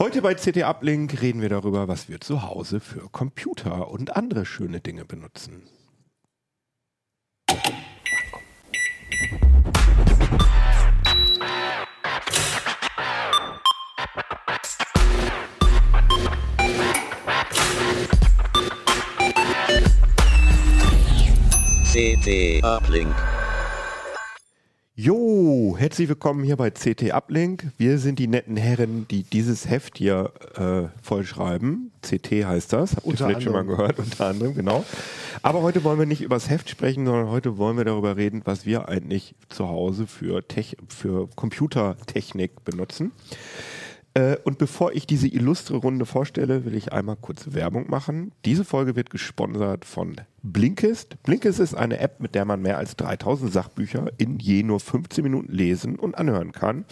Heute bei CT Uplink reden wir darüber, was wir zu Hause für Computer und andere schöne Dinge benutzen. CT Uplink. Jo, herzlich willkommen hier bei CT Uplink. Wir sind die netten Herren, die dieses Heft hier äh, vollschreiben. CT heißt das. Habt ihr vielleicht schon mal anderem. gehört? Unter anderem, genau. Aber heute wollen wir nicht über das Heft sprechen, sondern heute wollen wir darüber reden, was wir eigentlich zu Hause für, Tech für Computertechnik benutzen. Äh, Und bevor ich diese illustre Runde vorstelle, will ich einmal kurz Werbung machen. Diese Folge wird gesponsert von Blinkist. Blinkist ist eine App, mit der man mehr als 3000 Sachbücher in je nur 15 Minuten lesen und anhören kann.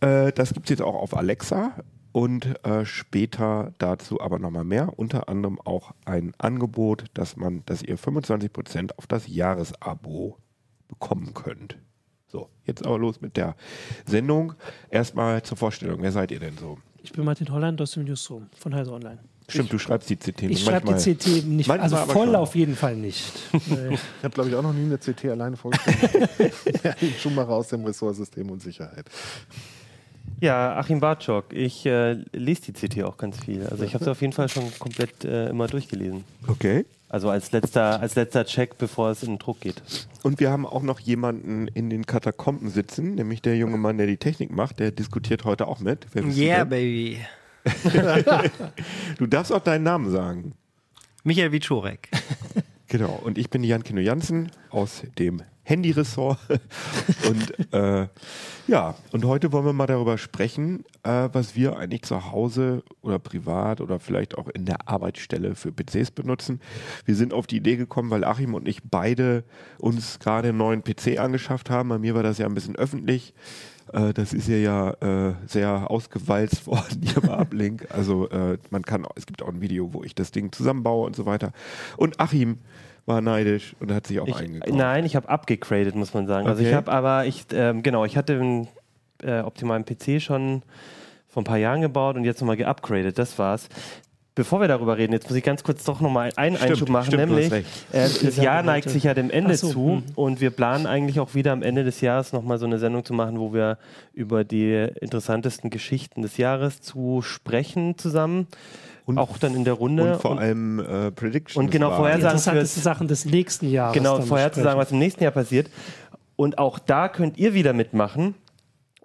Äh, Das gibt es jetzt auch auf Alexa und äh, später dazu aber nochmal mehr. Unter anderem auch ein Angebot, dass man, dass ihr 25% auf das Jahresabo bekommen könnt. So, jetzt aber los mit der Sendung. Erstmal zur Vorstellung. Wer seid ihr denn so? Ich bin Martin Holland aus dem Newsroom von Heise Online. Stimmt, du schreibst die CT. Ich schreibe die CT nicht, also voll schon. auf jeden Fall nicht. Ich habe, glaube ich, auch noch nie eine CT alleine vorgestellt. ja, ich Schumacher aus dem Ressort System und Sicherheit. Ja, Achim Bartschok. Ich äh, lese die CT auch ganz viel. Also ich habe sie auf jeden Fall schon komplett äh, immer durchgelesen. Okay. Also als letzter, als letzter Check, bevor es in den Druck geht. Und wir haben auch noch jemanden in den Katakomben sitzen, nämlich der junge Mann, der die Technik macht. Der diskutiert heute auch mit. Yeah, denn? baby. Du darfst auch deinen Namen sagen. Michael Wiczorek. Genau. Und ich bin Jan Kino Jansen aus dem Handy-Ressort. und äh, ja, und heute wollen wir mal darüber sprechen, äh, was wir eigentlich zu Hause oder privat oder vielleicht auch in der Arbeitsstelle für PCs benutzen. Wir sind auf die Idee gekommen, weil Achim und ich beide uns gerade einen neuen PC angeschafft haben. Bei mir war das ja ein bisschen öffentlich. Äh, Das ist ja ja äh, sehr ausgewalzt worden hier bei Uplink. Also äh, man kann, es gibt auch ein Video, wo ich das Ding zusammenbaue und so weiter. Und Achim war neidisch und hat sich auch Ich, eingekauft. nein, ich habe abgegradet, muss man sagen. Also Okay. ich habe aber, ich, ähm, genau, ich hatte einen äh, optimalen PC schon vor ein paar Jahren gebaut und jetzt nochmal geupgradet. Das war's. Bevor wir darüber reden, jetzt muss ich ganz kurz doch nochmal einen Stimmt, Einschub machen, stimmt, nämlich äh, das Jahr neigt sich ja dem Ende so, zu hm. und wir planen eigentlich auch wieder am Ende des Jahres nochmal so eine Sendung zu machen, wo wir über die interessantesten Geschichten des Jahres zu sprechen zusammen. Und- auch dann in der Runde. Und vor allem äh, Predictions. Und genau, waren. vorher die sagen interessanteste Sachen des nächsten Jahres. Genau, vorherzusagen, was im nächsten Jahr passiert. Und auch da könnt ihr wieder mitmachen.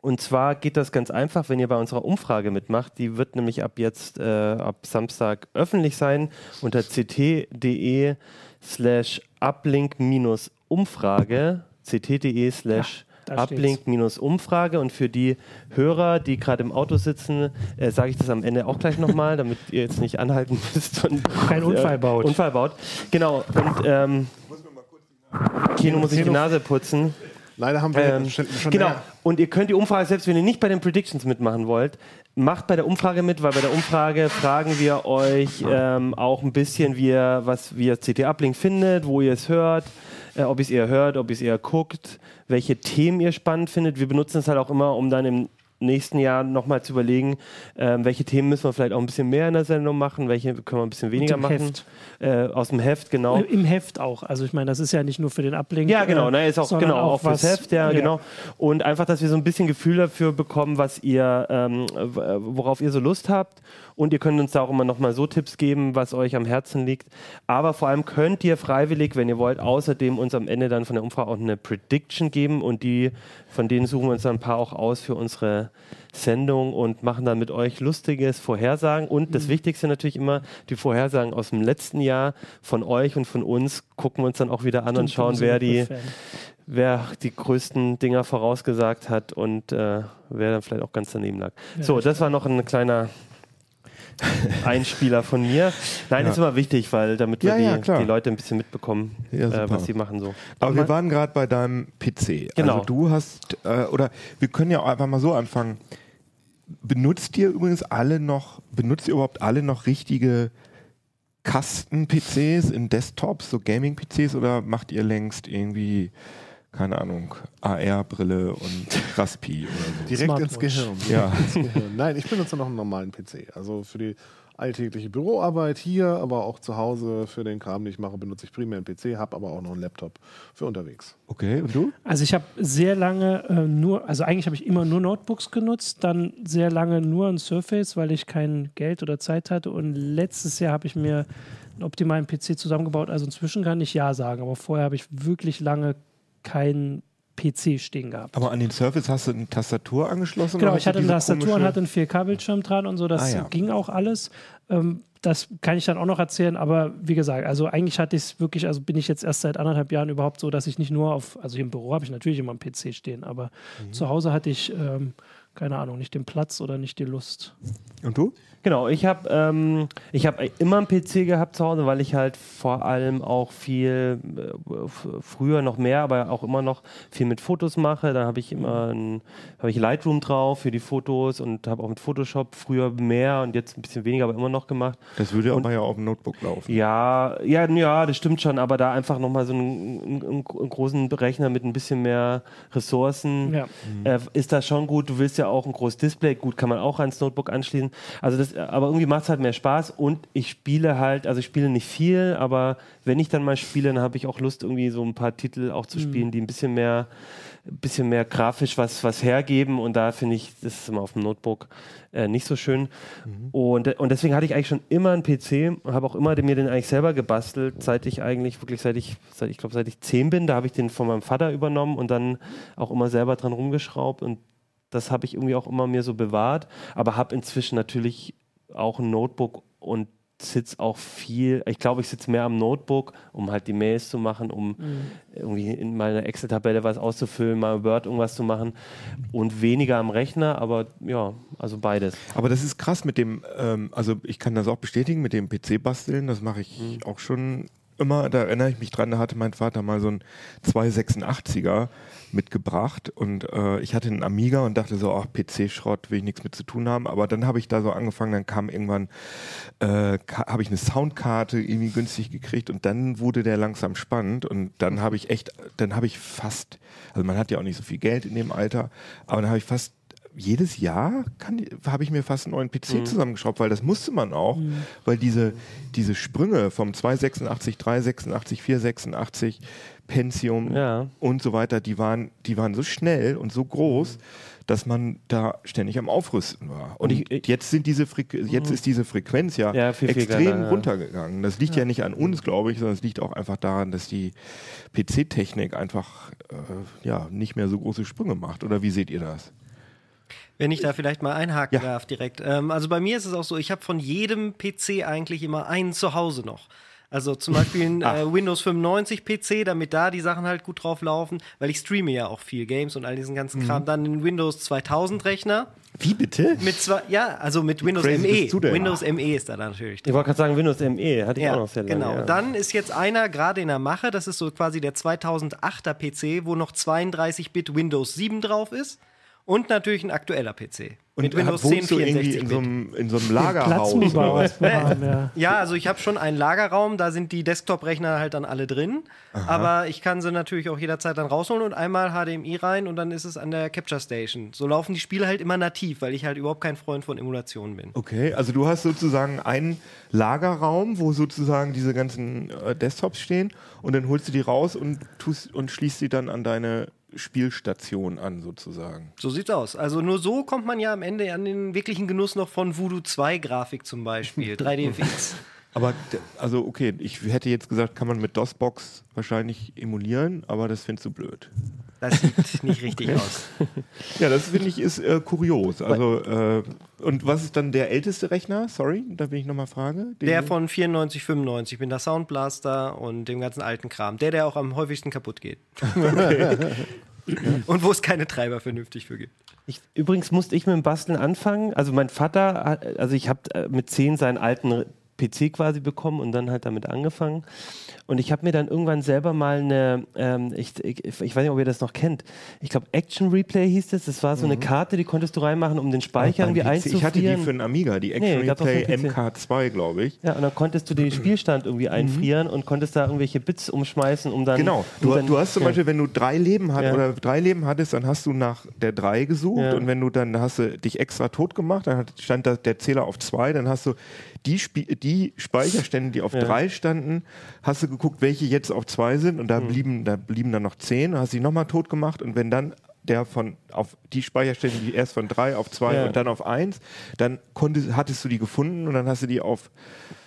Und zwar geht das ganz einfach, wenn ihr bei unserer Umfrage mitmacht. Die wird nämlich ab jetzt, äh, ab Samstag öffentlich sein unter ct.de slash uplink-umfrage. ct.de slash uplink-umfrage. Und für die Hörer, die gerade im Auto sitzen, äh, sage ich das am Ende auch gleich nochmal, damit ihr jetzt nicht anhalten müsst und Kein Unfall baut. Unfall baut. Genau. Und ähm, Kino muss sich die Nase putzen. Leider haben wir Ähm, schon, schon genau. mehr. Und ihr könnt die Umfrage, selbst wenn ihr nicht bei den Predictions mitmachen wollt, macht bei der Umfrage mit, weil bei der Umfrage fragen wir euch ähm, auch ein bisschen, wie ihr, was wie ihr CT Uplink findet, wo ihr es hört, äh, ob ihr es eher hört, ob ihr es eher guckt, welche Themen ihr spannend findet. Wir benutzen es halt auch immer, um dann im nächsten Jahr nochmal zu überlegen, ähm, welche Themen müssen wir vielleicht auch ein bisschen mehr in der Sendung machen, welche können wir ein bisschen weniger machen. Heft. Äh, aus dem Heft, genau. Im Heft auch. Also ich meine, das ist ja nicht nur für den Ablink. Ja, genau, äh, ne, ist auch genau auch fürs was- Heft, ja, genau. Und einfach, dass wir so ein bisschen Gefühl dafür bekommen, was ihr, ähm, w- worauf ihr so Lust habt. Und ihr könnt uns da auch immer noch mal so Tipps geben, was euch am Herzen liegt. Aber vor allem könnt ihr freiwillig, wenn ihr wollt, außerdem uns am Ende dann von der Umfrage auch eine Prediction geben und die, von denen suchen wir uns dann ein paar auch aus für unsere Sendung und machen dann mit euch lustiges Vorhersagen. Und das Wichtigste natürlich immer, die Vorhersagen aus dem letzten Jahr von euch und von uns gucken wir uns dann auch wieder an und schauen, wer die, wer die größten Dinger vorausgesagt hat und äh, wer dann vielleicht auch ganz daneben lag. so, das war noch ein kleiner Einspieler von mir. Nein, Ja. ist immer wichtig, weil damit wir Ja, ja, die, klar. die Leute ein bisschen mitbekommen, Ja, äh, was sie machen so. Aber wir waren gerade bei deinem PC. Genau. Also du hast, äh, oder wir können ja auch einfach mal so anfangen. Benutzt ihr übrigens alle noch, benutzt ihr überhaupt alle noch richtige Kasten-PCs in Desktops, so Gaming-PCs, oder macht ihr längst irgendwie keine Ahnung, AR-Brille und Raspi oder so. Direkt ins. Gehirn. Ja. Ins Gehirn. Nein, ich benutze noch einen normalen PC. Also für die alltägliche Büroarbeit hier, aber auch zu Hause für den Kram, den ich mache, benutze ich primär einen PC, habe aber auch noch einen Laptop für unterwegs. Okay, und du? Also ich habe sehr lange äh, nur, also eigentlich habe ich immer nur Notebooks genutzt, dann sehr lange nur ein Surface, weil ich kein Geld oder Zeit hatte und letztes Jahr habe ich mir einen optimalen PC zusammengebaut. Also inzwischen kann ich ja sagen, aber vorher habe ich wirklich lange keinen PC stehen gehabt. Aber an den Surface hast du eine Tastatur angeschlossen? Genau, ich hatte eine Tastatur und hatte einen 4K-Bildschirm dran und so, das Ah, ja. ging auch alles. Ähm, das kann ich dann auch noch erzählen, aber wie gesagt, also eigentlich hatte ich es wirklich, also bin ich jetzt erst seit anderthalb Jahren überhaupt so, dass ich nicht nur auf, also hier im Büro habe ich natürlich immer einen PC stehen, aber Mhm. zu Hause hatte ich, ähm, keine Ahnung, nicht den Platz oder nicht die Lust. Und du? Genau, ich habe ähm, ich hab immer einen PC gehabt zu Hause, weil ich halt vor allem auch viel, äh, früher noch mehr, aber auch immer noch viel mit Fotos mache. Da habe ich immer ein, hab ich Lightroom drauf für die Fotos und habe auch mit Photoshop früher mehr und jetzt ein bisschen weniger, aber immer noch gemacht. Das würde aber ja auf dem Notebook laufen. Ja, ja, ja, das stimmt schon, aber da einfach nochmal so einen, einen, einen großen Rechner mit ein bisschen mehr Ressourcen Ja. äh, ist das schon gut. Du willst ja auch ein großes Display, gut, kann man auch ans Notebook anschließen. Also das, aber irgendwie macht es halt mehr Spaß und ich spiele halt, also ich spiele nicht viel, aber wenn ich dann mal spiele, dann habe ich auch Lust, irgendwie so ein paar Titel auch zu spielen, die ein bisschen mehr, ein bisschen mehr grafisch was, was hergeben und da finde ich, das ist immer auf dem Notebook äh, nicht so schön. Und, und deswegen hatte ich eigentlich schon immer einen PC, habe auch immer den- mir den eigentlich selber gebastelt, seit ich eigentlich, wirklich seit ich, seit, ich glaube, seit ich zehn bin, da habe ich den von meinem Vater übernommen und dann auch immer selber dran rumgeschraubt und das habe ich irgendwie auch immer mir so bewahrt, aber habe inzwischen natürlich auch ein Notebook und sitze auch viel, ich glaube, ich sitze mehr am Notebook, um halt die Mails zu machen, um irgendwie in meiner Excel-Tabelle was auszufüllen, mal Word irgendwas zu machen und weniger am Rechner, aber ja, also beides. Aber das ist krass mit dem, ähm, also ich kann das auch bestätigen, mit dem PC-Basteln, das mache ich Mhm. auch schon immer, da erinnere ich mich dran, da hatte mein Vater mal so ein 286er mitgebracht und äh, ich hatte einen Amiga und dachte so, ach, PC-Schrott, will ich nichts mit zu tun haben, aber dann habe ich da so angefangen, dann kam irgendwann, äh, habe ich eine Soundkarte irgendwie günstig gekriegt und dann wurde der langsam spannend und dann habe ich echt, dann habe ich fast, also man hat ja auch nicht so viel Geld in dem Alter, aber dann habe ich fast jedes Jahr habe ich mir fast einen neuen PC zusammengeschraubt, weil das musste man auch, weil diese, diese Sprünge vom 286, 386, 486, Pentium Ja. und so weiter, die waren, die waren so schnell und so groß, dass man da ständig am Aufrüsten war. Und ich- ich- jetzt sind diese Frequ jetzt ist diese Frequenz ja, Ja, viel, viel extrem kleiner, ja. runtergegangen. Das liegt ja. nicht an uns, glaube ich, sondern es liegt auch einfach daran, dass die PC-Technik einfach äh, ja, nicht mehr so große Sprünge macht. Oder wie seht ihr das? Wenn ich da vielleicht mal einhaken Ja. darf direkt. Ähm, also bei mir ist es auch so, ich habe von jedem PC eigentlich immer einen zu Hause noch. Also zum Beispiel ein äh, Windows 95 PC, damit da die Sachen halt gut drauf laufen, weil ich streame ja auch viel Games und all diesen ganzen Kram. Dann einen Windows 2000 Rechner Wie bitte? mit zwei, ja, also mit Windows crazy ME. bist du denn? Windows ME ist da natürlich Ich wollte gerade sagen, Windows ME hatte ich ja, auch noch sehr lange. genau. ja. Dann ist jetzt einer gerade in der Mache, das ist so quasi der 2008er PC, wo noch 32-Bit Windows 7 drauf ist und natürlich ein aktueller PC. mit Windows 10 du irgendwie 64 in so einem, in so einem Lagerhaus? oder was? ja. Ja, also ich habe schon einen Lagerraum, da sind die Desktop-Rechner halt dann alle drin. Aber ich kann sie natürlich auch jederzeit dann rausholen und einmal HDMI rein und dann ist es an der Capture Station. So laufen die Spiele halt immer nativ, weil ich halt überhaupt kein Freund von Emulationen bin. Okay, also du hast sozusagen einen Lagerraum, wo sozusagen diese ganzen äh, Desktops stehen und dann holst du die raus und, tust, und schließt sie dann an deine Spielstation an sozusagen. So sieht's aus. Also nur so kommt man ja am Ende an den wirklichen Genuss noch von Voodoo 2 Grafik zum Beispiel, 3DFX. Aber also okay, ich hätte jetzt gesagt, kann man mit DOSBox wahrscheinlich emulieren, aber das findest du blöd. Das sieht nicht richtig aus. Ja, das finde ich ist äh, kurios. Also äh, und was ist dann der älteste Rechner? Sorry, da will ich nochmal fragen. Den Der von 94, 95 mit der Soundblaster und dem ganzen alten Kram. Der, der auch am häufigsten kaputt geht. und wo es keine Treiber vernünftig für gibt. Ich, übrigens musste ich mit dem Basteln anfangen. Also mein Vater, also ich habe mit zehn seinen alten PC quasi bekommen und dann halt damit angefangen. Und ich habe mir dann irgendwann selber mal eine, ähm, ich, ich, ich weiß nicht, ob ihr das noch kennt, ich glaube Action Replay hieß das, das war so eine Karte, die konntest du reinmachen, um den Speicher irgendwie Beim PC. einzufrieren. Ich hatte die für einen Amiga, die Action Nee, Replay den PC. MK2, glaube ich. Ja, und dann konntest du den Spielstand irgendwie einfrieren und konntest da irgendwelche Bits umschmeißen, um dann. Genau. Du, dann, du hast zum ja. Beispiel, wenn du drei Leben hat, Ja. oder drei Leben hattest, dann hast du nach der drei gesucht Ja. und wenn du dann hast du dich extra tot gemacht, dann stand da der Zähler auf zwei, dann hast du die, Spie die Speicherstände, die auf Ja. drei standen, hast du geguckt, welche jetzt auf zwei sind und da Mhm. blieben, da blieben dann noch zehn, hast die nochmal tot gemacht und wenn dann der von auf die Speicherstände, die erst von drei auf zwei Ja. und dann auf eins, dann konntest, hattest du die gefunden und dann hast du die auf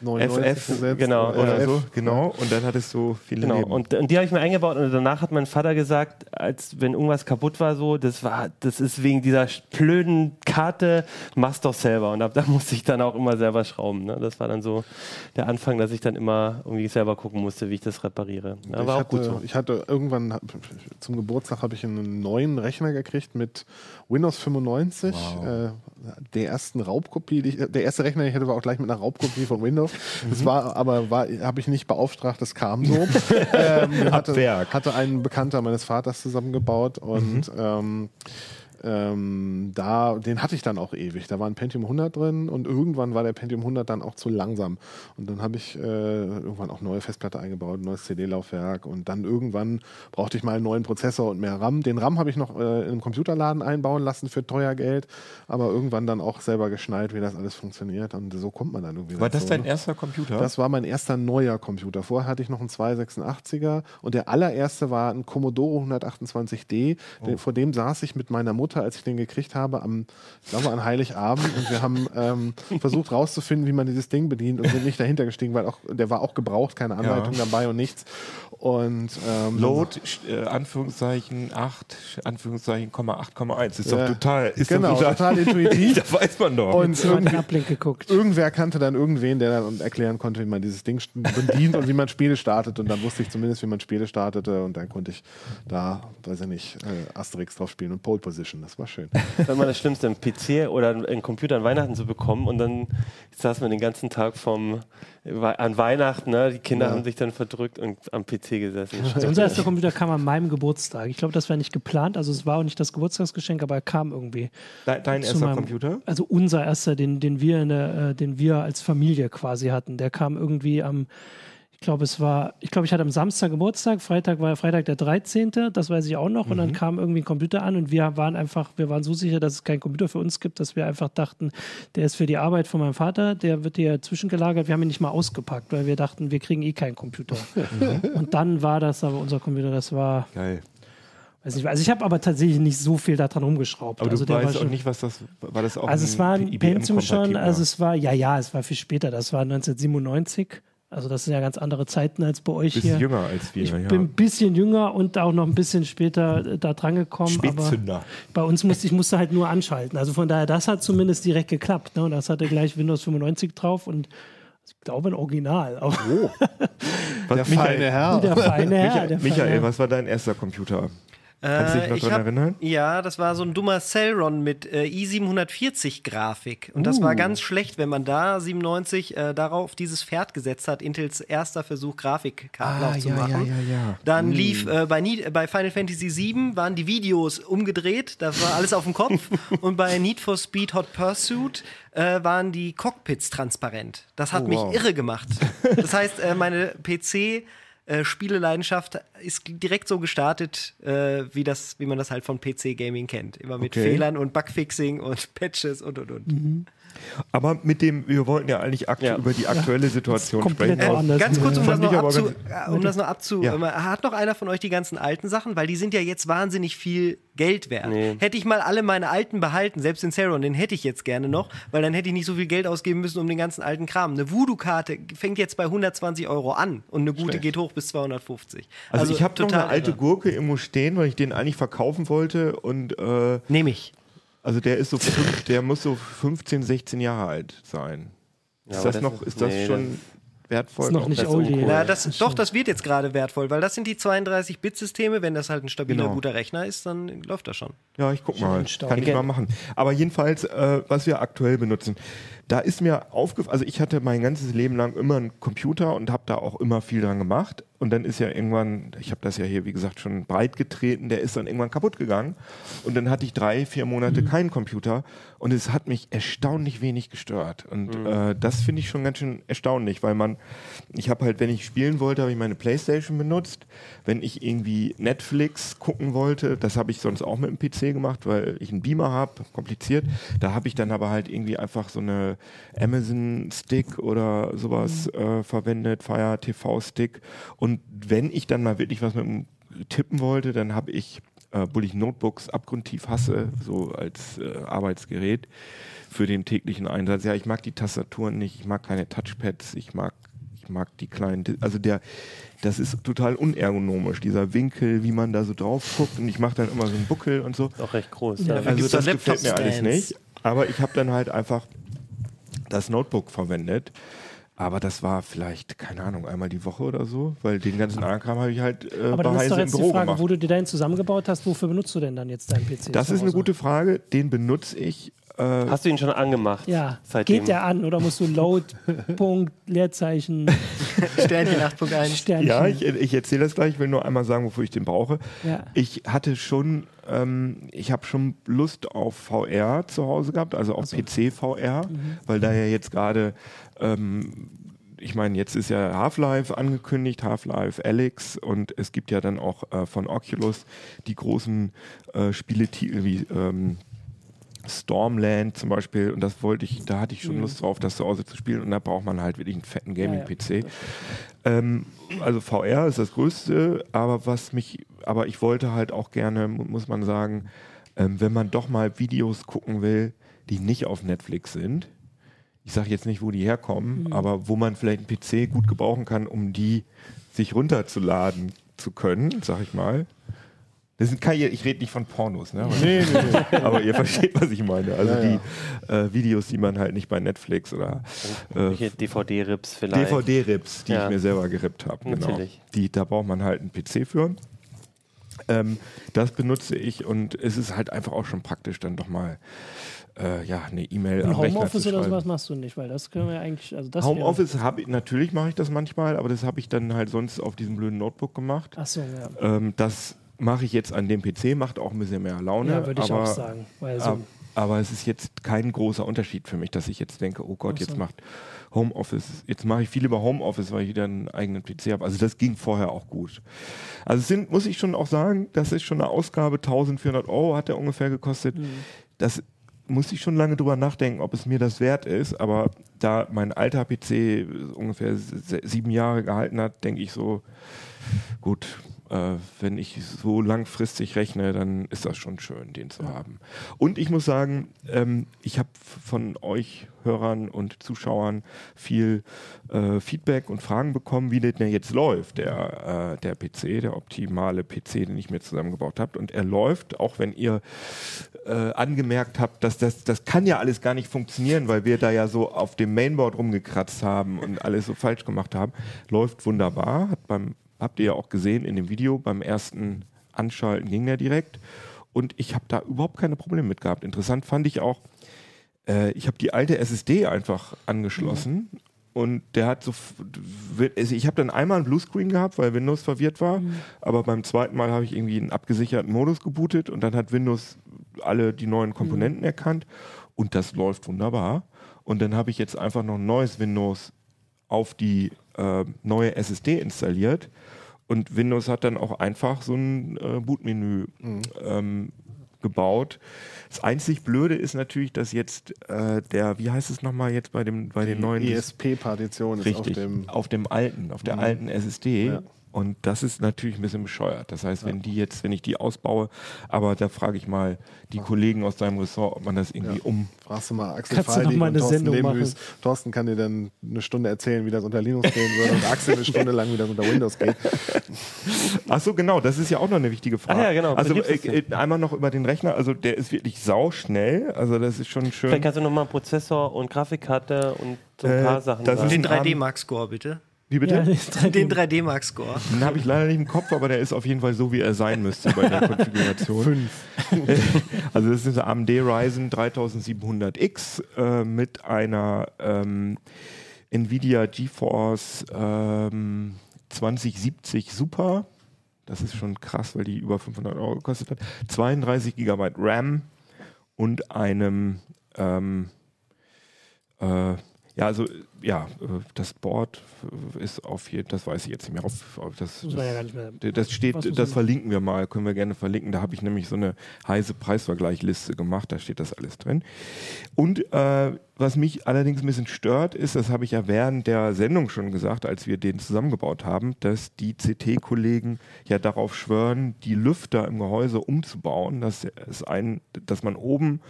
99 FF gesetzt genau, oder F. so, genau, und dann hattest du viele Genau, Leben. und, und die habe ich mir eingebaut und danach hat mein Vater gesagt, als wenn irgendwas kaputt war, so, das war, das ist wegen dieser blöden Karte, mach's doch selber. Und ab da musste ich dann auch immer selber schrauben. Ne? Das war dann so der Anfang, dass ich dann immer irgendwie selber gucken musste, wie ich das repariere. Ja, ich, hatte, gut so. ich hatte irgendwann zum Geburtstag habe ich einen neuen Rechner gekriegt mit Windows 95, äh, der ersten Raubkopie. Ich, der erste Rechner, den ich hatte, war auch gleich mit einer Raubkopie von Windows. Mhm. Das war aber war, habe ich nicht beauftragt, das kam so. ähm, hatte, hatte ein Bekannter meines Vaters zusammengebaut und ähm, ähm, da, den hatte ich dann auch ewig. Da war ein Pentium 100 drin und irgendwann war der Pentium 100 dann auch zu langsam. Und dann habe ich äh, irgendwann auch neue Festplatte eingebaut, neues CD-Laufwerk und dann irgendwann brauchte ich mal einen neuen Prozessor und mehr RAM. Den RAM habe ich noch äh, in einem Computerladen einbauen lassen für teuer Geld, aber irgendwann dann auch selber geschnallt, wie das alles funktioniert und so kommt man dann irgendwie War dazu, das dein ne? erster Computer? Das war mein erster neuer Computer. Vorher hatte ich noch einen 286er und der allererste war ein Commodore 128D. Den, vor dem saß ich mit meiner Mutter, als ich den gekriegt habe, am, ich glaube, an Heiligabend und wir haben ähm, versucht rauszufinden, wie man dieses Ding bedient und sind nicht dahinter gestiegen, weil auch, der war auch gebraucht, keine Anleitung dabei und nichts. Und ähm, Load, äh, Anführungszeichen 8, Anführungszeichen, Komma 8,1. Ist Ja. doch total, ist Genau, doch total, total intuitiv. das weiß man doch. Und irgendwie, geguckt. irgendwer kannte dann irgendwen, der dann erklären konnte, wie man dieses Ding bedient und wie man Spiele startet. Und dann wusste ich zumindest, wie man Spiele startete. Und dann konnte ich da, weiß ich nicht, äh, Asterix drauf spielen und Pole Position. Das war schön. Das war immer das Schlimmste, einen PC oder einen Computer an Weihnachten zu bekommen und dann saß man den ganzen Tag vom, an Weihnachten, ne? die Kinder Ja. haben sich dann verdrückt und am PC gesessen. Also unser erster Computer kam an meinem Geburtstag. Ich glaube, das war nicht geplant. Also es war auch nicht das Geburtstagsgeschenk, aber er kam irgendwie. Dein, dein erster meinem- Computer? Also unser erster, den, den wir in der, äh, den wir als Familie quasi hatten. Der kam irgendwie am, ich glaube, es war, ich glaube, ich hatte am Samstag Geburtstag, Freitag war Freitag der 13., das weiß ich auch noch. Und Mhm. dann kam irgendwie ein Computer an und wir waren einfach, wir waren so sicher, dass es keinen Computer für uns gibt, dass wir einfach dachten, der ist für die Arbeit von meinem Vater, der wird hier zwischengelagert. Wir haben ihn nicht mal ausgepackt, weil wir dachten, wir kriegen eh keinen Computer. Mhm. und dann war das aber unser Computer, das war, Geil. weiß nicht, also ich habe aber tatsächlich nicht so viel daran rumgeschraubt. Aber also du weißt auch schon- nicht, was das war. Das auch also es war ein Pentium schon, also es war, ja, ja, es war viel später, das war 1997. Also das sind ja ganz andere Zeiten als bei euch bist hier. jünger als wir. Ich ja. bin ein bisschen jünger und auch noch ein bisschen später äh, da dran gekommen. Aber Spätzünder. bei uns musste ich musste halt nur anschalten. Also von daher, das hat zumindest direkt geklappt. Ne? Und das hatte gleich Windows 95 drauf und ich glaube ein Original. Aber Was, Der Michael, feine Herr. der feine Herr. Michael, der Michael feine Herr. was war dein erster Computer? Kannst du dich noch ich dran hab- erinnern? Ja, das war so ein dummer Cellron mit äh, i740-Grafik. Und das war ganz schlecht, wenn man da 97 äh, darauf dieses Pferd gesetzt hat, Intels erster Versuch, Grafikkarten Ah, zu ja, ja, ja. Dann lief äh, bei, Need, bei Final Fantasy VII waren die Videos umgedreht, das war alles auf dem Kopf. Und bei Need for Speed Hot Pursuit äh, waren die Cockpits transparent. Das hat Oh, mich wow. irre gemacht. Das heißt, äh, meine PC äh, Spieleleidenschaft ist direkt so gestartet, äh, wie, das, wie man das halt von PC-Gaming kennt. Immer mit Okay. Fehlern und Bugfixing und Patches und und und. Aber mit dem, wir wollten ja eigentlich aktu Ja. über die aktuelle Situation komplett sprechen. woanders. Ganz kurz, um das, noch abzu, ganz- äh, um das noch abzu. Ja. ähm, Hat noch einer von euch die ganzen alten Sachen? Weil die sind ja jetzt wahnsinnig viel Geld wert. Nee. Hätte ich mal alle meine alten behalten, selbst den Ceron, den hätte ich jetzt gerne noch, weil dann hätte ich nicht so viel Geld ausgeben müssen um den ganzen alten Kram. Eine Voodoo-Karte fängt jetzt bei 120 Euro an und eine gute Schlecht. geht hoch bis 250. Also, ich habe noch eine alte irre. Gurke irgendwo stehen, weil ich den eigentlich verkaufen wollte und äh, Nehme ich. Also der ist so fünf, der muss so 15, 16 Jahre alt sein. Ja, ist das das noch, ist- ist das nee, schon wertvoll? Ist noch nicht Das ist oldie. das, doch, das wird jetzt gerade wertvoll, weil das sind die 32-Bit-Systeme. Wenn das halt ein stabiler, Genau. guter Rechner ist, dann läuft das schon. Ja, ich guck mal. Kann ich mal machen. Aber jedenfalls, äh, was wir aktuell benutzen. Da ist mir aufgefallen, also ich hatte mein ganzes Leben lang immer einen Computer und habe da auch immer viel dran gemacht. Und dann ist ja irgendwann, ich habe das ja hier, wie gesagt, schon breit getreten, der ist dann irgendwann kaputt gegangen. Und dann hatte ich drei, vier Monate keinen Computer und es hat mich erstaunlich wenig gestört. Und äh, das finde ich schon ganz schön erstaunlich, weil man, ich habe halt, wenn ich spielen wollte, habe ich meine Playstation benutzt. Wenn ich irgendwie Netflix gucken wollte, das habe ich sonst auch mit dem PC gemacht, weil ich einen Beamer habe, kompliziert. Da habe ich dann aber halt irgendwie einfach so eine Amazon Stick oder sowas äh, verwendet, Fire TV Stick. Und wenn ich dann mal wirklich was mit dem tippen wollte, dann habe ich, äh, obwohl ich Notebooks abgrundtief hasse, so als äh, Arbeitsgerät für den täglichen Einsatz. Ja, ich mag die Tastaturen nicht, ich mag keine Touchpads, ich mag, ich mag die kleinen, also der, das ist total unergonomisch, dieser Winkel, wie man da so drauf guckt und ich mache dann immer so einen Buckel und so. Auch recht groß. Ja. Also das gefällt mir alles nicht. Aber ich habe dann halt einfach das Notebook verwendet. Aber das war vielleicht, keine Ahnung, einmal die Woche oder so, weil den ganzen anderen Kram habe ich halt äh, Aber dann ist doch jetzt die Frage, gemacht. wo du dir deinen zusammengebaut hast, wofür benutzt du denn dann jetzt deinen PC? Das ist eine gute Frage, den benutze ich. Äh, Hast du ihn schon angemacht? Ja, Seitdem? geht der an oder musst du Load, Punkt, Leerzeichen, Sternchen 8.1. Sternchen? ja, ich, ich erzähle das gleich, ich will nur einmal sagen, wofür ich den brauche. Ja. Ich hatte schon, ähm, ich habe schon Lust auf VR zu Hause gehabt, also auf PC VR, Mhm. weil da ja jetzt gerade, ähm, ich meine, jetzt ist ja Half-Life angekündigt, Half-Life Alyx und es gibt ja dann auch äh, von Oculus die großen äh, Spieletitel wie ähm, Stormland zum Beispiel und das wollte ich, da hatte ich schon Lust drauf, das zu Hause zu spielen und da braucht man halt wirklich einen fetten Gaming-PC. Ähm, also VR ist das Größte, aber was mich, aber ich wollte halt auch gerne, mu- muss man sagen, ähm, wenn man doch mal Videos gucken will, die nicht auf Netflix sind, ich sage jetzt nicht, wo die herkommen, aber wo man vielleicht einen PC gut gebrauchen kann, um die sich runterzuladen zu können, sag ich mal. Das sind keine, ich rede nicht von Pornos, ne? Nee, nee, nee. aber ihr versteht, was ich meine. Also Ja, die Äh, Videos, die man halt nicht bei Netflix oder äh, Welche DVD-Rips vielleicht. DVD-Rips, die Ja. ich mir selber gerippt habe. Genau. Natürlich. Die, da braucht man halt einen PC für. Ähm, das benutze ich und es ist halt einfach auch schon praktisch, dann doch mal äh, ja, eine E-Mail am Rechner Homeoffice oder sowas machst du nicht, weil das können wir eigentlich, also das Homeoffice habe ich, natürlich mache ich das manchmal, aber das habe ich dann halt sonst auf diesem blöden Notebook gemacht. Ach so, ja. Ähm, das mache ich jetzt an dem PC, macht auch ein bisschen mehr Laune. Ja, würde ich aber, auch sagen. Weil so, ab- aber es ist jetzt kein großer Unterschied für mich, dass ich jetzt denke, oh Gott, so. jetzt macht Homeoffice, jetzt mache ich viel über Homeoffice, weil ich wieder einen eigenen PC habe. Also das ging vorher auch gut. Also es sind, muss ich schon auch sagen, das ist schon eine Ausgabe, 1400 Euro hat der ungefähr gekostet. Mhm. Das muss ich schon lange drüber nachdenken, ob es mir das wert ist. Aber da mein alter PC ungefähr sieben Jahre gehalten hat, denke ich so, gut, äh, wenn ich so langfristig rechne, dann ist das schon schön, den zu haben. Und ich muss sagen, ähm, ich habe von euch Hörern und Zuschauern viel äh, Feedback und Fragen bekommen, wie der denn jetzt läuft, der, äh, der PC, der optimale PC, den ich mir zusammengebaut habe. Und er läuft, auch wenn ihr äh, angemerkt habt, dass das, das kann ja alles gar nicht funktionieren, weil wir da ja so auf dem Mainboard rumgekratzt haben und alles so falsch gemacht haben, läuft wunderbar, hat beim habt ihr ja auch gesehen in dem Video, beim ersten Anschalten ging der direkt. Und ich habe da überhaupt keine Probleme mit gehabt. Interessant fand ich auch, äh, ich habe die alte SSD einfach angeschlossen und der hat so, also ich habe dann einmal einen Bluescreen gehabt, weil Windows verwirrt war, aber beim zweiten Mal habe ich irgendwie einen abgesicherten Modus gebootet und dann hat Windows alle die neuen Komponenten erkannt und das läuft wunderbar. Und dann habe ich jetzt einfach noch ein neues Windows auf die äh, neue SSD installiert und Windows hat dann auch einfach so ein äh, Bootmenü ähm, gebaut. Das einzig Blöde ist natürlich, dass jetzt äh, der, wie heißt es nochmal jetzt bei dem bei den neuen ESP-Partition ist auf dem. auf dem alten, auf der Mhm. alten SSD. Ja. Und das ist natürlich ein bisschen bescheuert. Das heißt, wenn die jetzt, wenn ich die ausbaue, aber da frage ich mal die Kollegen aus deinem Ressort, ob man das irgendwie Ja. um Fragst du mal Axel Kannst du noch Feidig mal und eine Thorsten Sendung Lebenhüß. Thorsten kann dir dann eine Stunde erzählen, wie das unter Linux gehen würde und Axel eine Stunde lang, wie das unter Windows geht. Ach so, genau, das ist ja auch noch eine wichtige Frage. Ah ja, genau, Also äh, einmal noch über den Rechner, also der ist wirklich sauschnell, also das ist schon schön. Vielleicht kannst du nochmal Prozessor und Grafikkarte und so ein Äh, paar Sachen das sagen. ist Den ein 3D Max Score bitte. Wie bitte? Ja, 3D. Den 3D Mark Score. Den habe ich leider nicht im Kopf, aber der ist auf jeden Fall so, wie er sein müsste bei der Konfiguration. Fünf. Also das ist ein AMD Ryzen 3700X äh, mit einer ähm, Nvidia GeForce ähm, 2070 Super. Das ist schon krass, weil die über 500 Euro gekostet hat. 32 GB RAM und einem ähm, äh, ja, also ja, äh, das Board ist auf jeden das weiß ich jetzt nicht mehr. Auf, auf das, man ja gar nicht mehr. das steht, das verlinken wir mal, können wir gerne verlinken. Da habe ich nämlich so eine heiße Preisvergleichliste gemacht, da steht das alles drin. Und äh, was mich allerdings ein bisschen stört, ist, das habe ich ja während der Sendung schon gesagt, als wir den zusammengebaut haben, dass die CT-Kollegen ja darauf schwören, die Lüfter im Gehäuse umzubauen, dass, es ein, dass man oben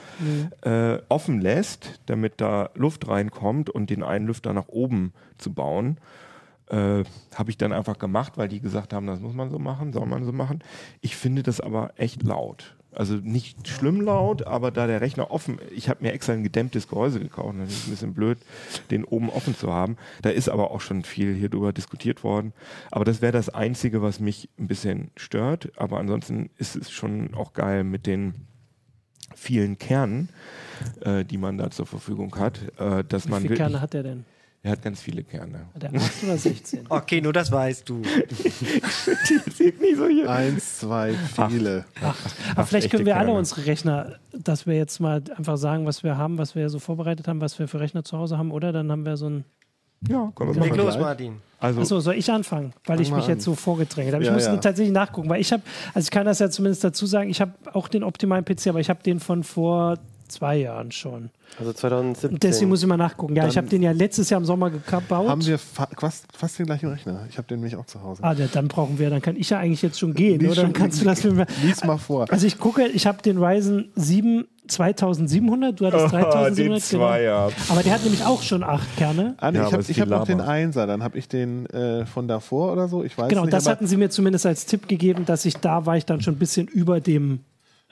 äh, offen lässt, damit da Luft reinkommt und den einen Lüfter nach oben zu bauen. Äh, habe ich dann einfach gemacht, weil die gesagt haben, das muss man so machen, soll man so machen. Ich finde das aber echt laut. Also nicht schlimm laut, aber da der Rechner offen, ich habe mir extra ein gedämmtes Gehäuse gekauft, das ist ein bisschen blöd, den oben offen zu haben. Da ist aber auch schon viel hier drüber diskutiert worden. Aber das wäre das Einzige, was mich ein bisschen stört. Aber ansonsten ist es schon auch geil mit den vielen Kernen, äh, die man da zur Verfügung hat, äh, dass Wie man viele Kerne hat der denn? er hat ganz viele Kerne. Hat der 8 oder 16? Okay, nur das weißt du. Sieht nicht so hier. Eins, zwei, viele. Aber vielleicht können wir alle Kerne. unsere Rechner, dass wir jetzt mal einfach sagen, was wir haben, was wir so vorbereitet haben, was wir für Rechner zu Hause haben, oder? Dann haben wir so ein. Ja, können wir Leg los, gleich. Martin. Also, Achso, soll ich anfangen? Weil Fang ich mich an. jetzt so vorgedrängt habe. Ich Ja, muss ja. tatsächlich nachgucken, weil ich habe, also ich kann das ja zumindest dazu sagen, ich habe auch den optimalen PC, aber ich habe den von vor zwei Jahren schon. Also 2017. Und deswegen muss ich mal nachgucken. Ja, ich habe den ja letztes Jahr im Sommer gebaut. Haben wir fa fast, fast den gleichen Rechner. Ich habe den nämlich auch zu Hause. Ah, ja, dann brauchen wir, dann kann ich ja eigentlich jetzt schon gehen, Lies oder? Dann kannst du das mir mal. Lies mal vor. Also ich gucke, ich habe den Ryzen 7 2700, du hattest oh, 3700. den genau. Zweier. Aber der hat nämlich auch schon acht Kerne. Ah, nee, Ja, ich habe hab noch den. Einser, dann habe ich den äh, von davor oder so. Ich weiß Genau, nicht. das hatten sie mir zumindest als Tipp gegeben, dass ich da war ich dann schon ein bisschen über dem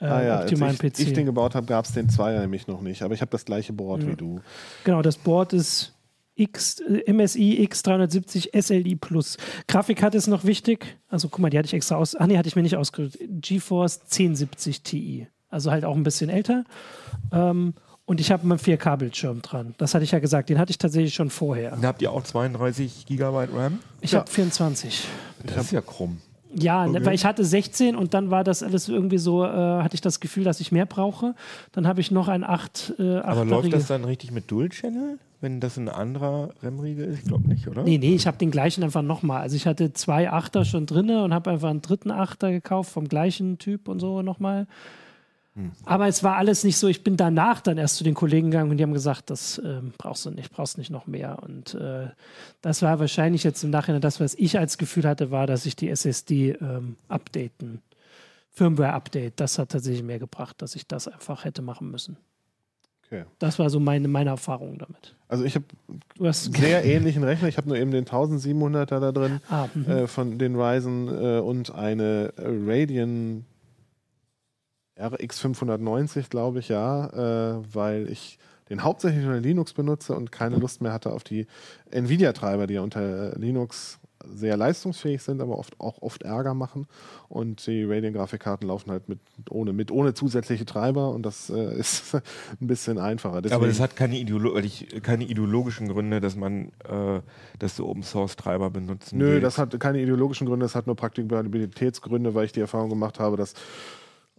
äh, Ah ja, als optimalen ich, PC. ich den gebaut habe, gab es den Zweier nämlich noch nicht. Aber ich habe das gleiche Board wie du. Genau, das Board ist X, MSI X370 SLI Plus. Grafikkarte ist noch wichtig. Also guck mal, die hatte ich extra aus. Ah nee, hatte ich mir nicht ausgedrückt. GeForce 1070 Ti. Also halt auch ein bisschen älter. Ähm, und ich habe einen 4K-Bildschirm dran. Das hatte ich ja gesagt. Den hatte ich tatsächlich schon vorher. Dann habt ihr auch 32 Gigabyte RAM? Ich Ja. habe 24. Das ist ja krumm. Ja, ne, weil ich hatte 16 und dann war das alles irgendwie so, äh, hatte ich das Gefühl, dass ich mehr brauche. Dann habe ich noch ein 8 äh, Aber läuft das dann richtig mit Dual Channel, wenn das ein anderer RAM-Riegel ist? Ich glaube nicht, oder? Nee, nee, ich habe den gleichen einfach nochmal. Also ich hatte zwei Achter schon drinne und habe einfach einen dritten Achter gekauft vom gleichen Typ und so nochmal. Aber es war alles nicht so, ich bin danach dann erst zu den Kollegen gegangen und die haben gesagt, das ähm, brauchst du nicht, brauchst nicht noch mehr. Und äh, das war wahrscheinlich jetzt im Nachhinein das, was ich als Gefühl hatte, war, dass ich die SSD ähm, updaten. Firmware-Update, das hat tatsächlich mehr gebracht, dass ich das einfach hätte machen müssen. Okay. Das war so meine, meine Erfahrung damit. Also ich habe einen sehr ähnlichen Rechner. Ich habe nur eben den 1700er da drin ah, mhm. äh, von den Ryzen äh, und eine Radeon RX 590, glaube ich, ja, äh, weil ich den hauptsächlich unter Linux benutze und keine Lust mehr hatte auf die Nvidia-Treiber, die ja unter Linux sehr leistungsfähig sind, aber oft auch oft Ärger machen. Und die Radeon-Grafikkarten laufen halt mit ohne, mit ohne zusätzliche Treiber und das äh, ist ein bisschen einfacher. Aber Deswegen- das hat keine, Ideolo keine ideologischen Gründe, dass man, äh, dass du Open Source Treiber benutzen Nö, willst. das hat keine ideologischen Gründe, das hat nur Praktikabilitätsgründe, weil ich die Erfahrung gemacht habe, dass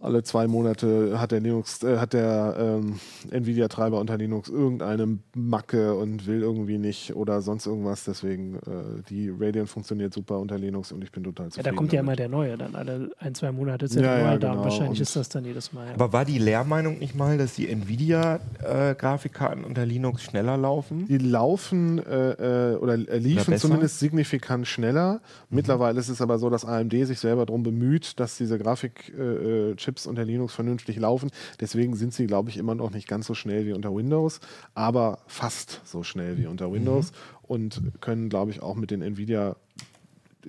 alle zwei Monate hat der Linux, äh, hat der ähm, Nvidia-Treiber unter Linux irgendeine Macke und will irgendwie nicht oder sonst irgendwas. Deswegen äh, die Radeon funktioniert super unter Linux und ich bin total Ja, zufrieden. da kommt ja immer damit. der neue, dann alle ein, zwei Monate ist ja, Ja, der neue ja, da und genau. wahrscheinlich Und- ist das dann jedes Mal. Ja. Aber war die Lehrmeinung nicht mal, dass die Nvidia-Grafikkarten unter Linux schneller laufen? Die laufen äh, äh, oder äh, liefen besser? zumindest signifikant schneller. Mittlerweile ist es aber so, dass AMD sich selber darum bemüht, dass diese Grafikchips äh, Chips unter Linux vernünftig laufen. Deswegen sind sie, glaube ich, immer noch nicht ganz so schnell wie unter Windows, aber fast so schnell wie unter Windows und können, glaube ich, auch mit den Nvidia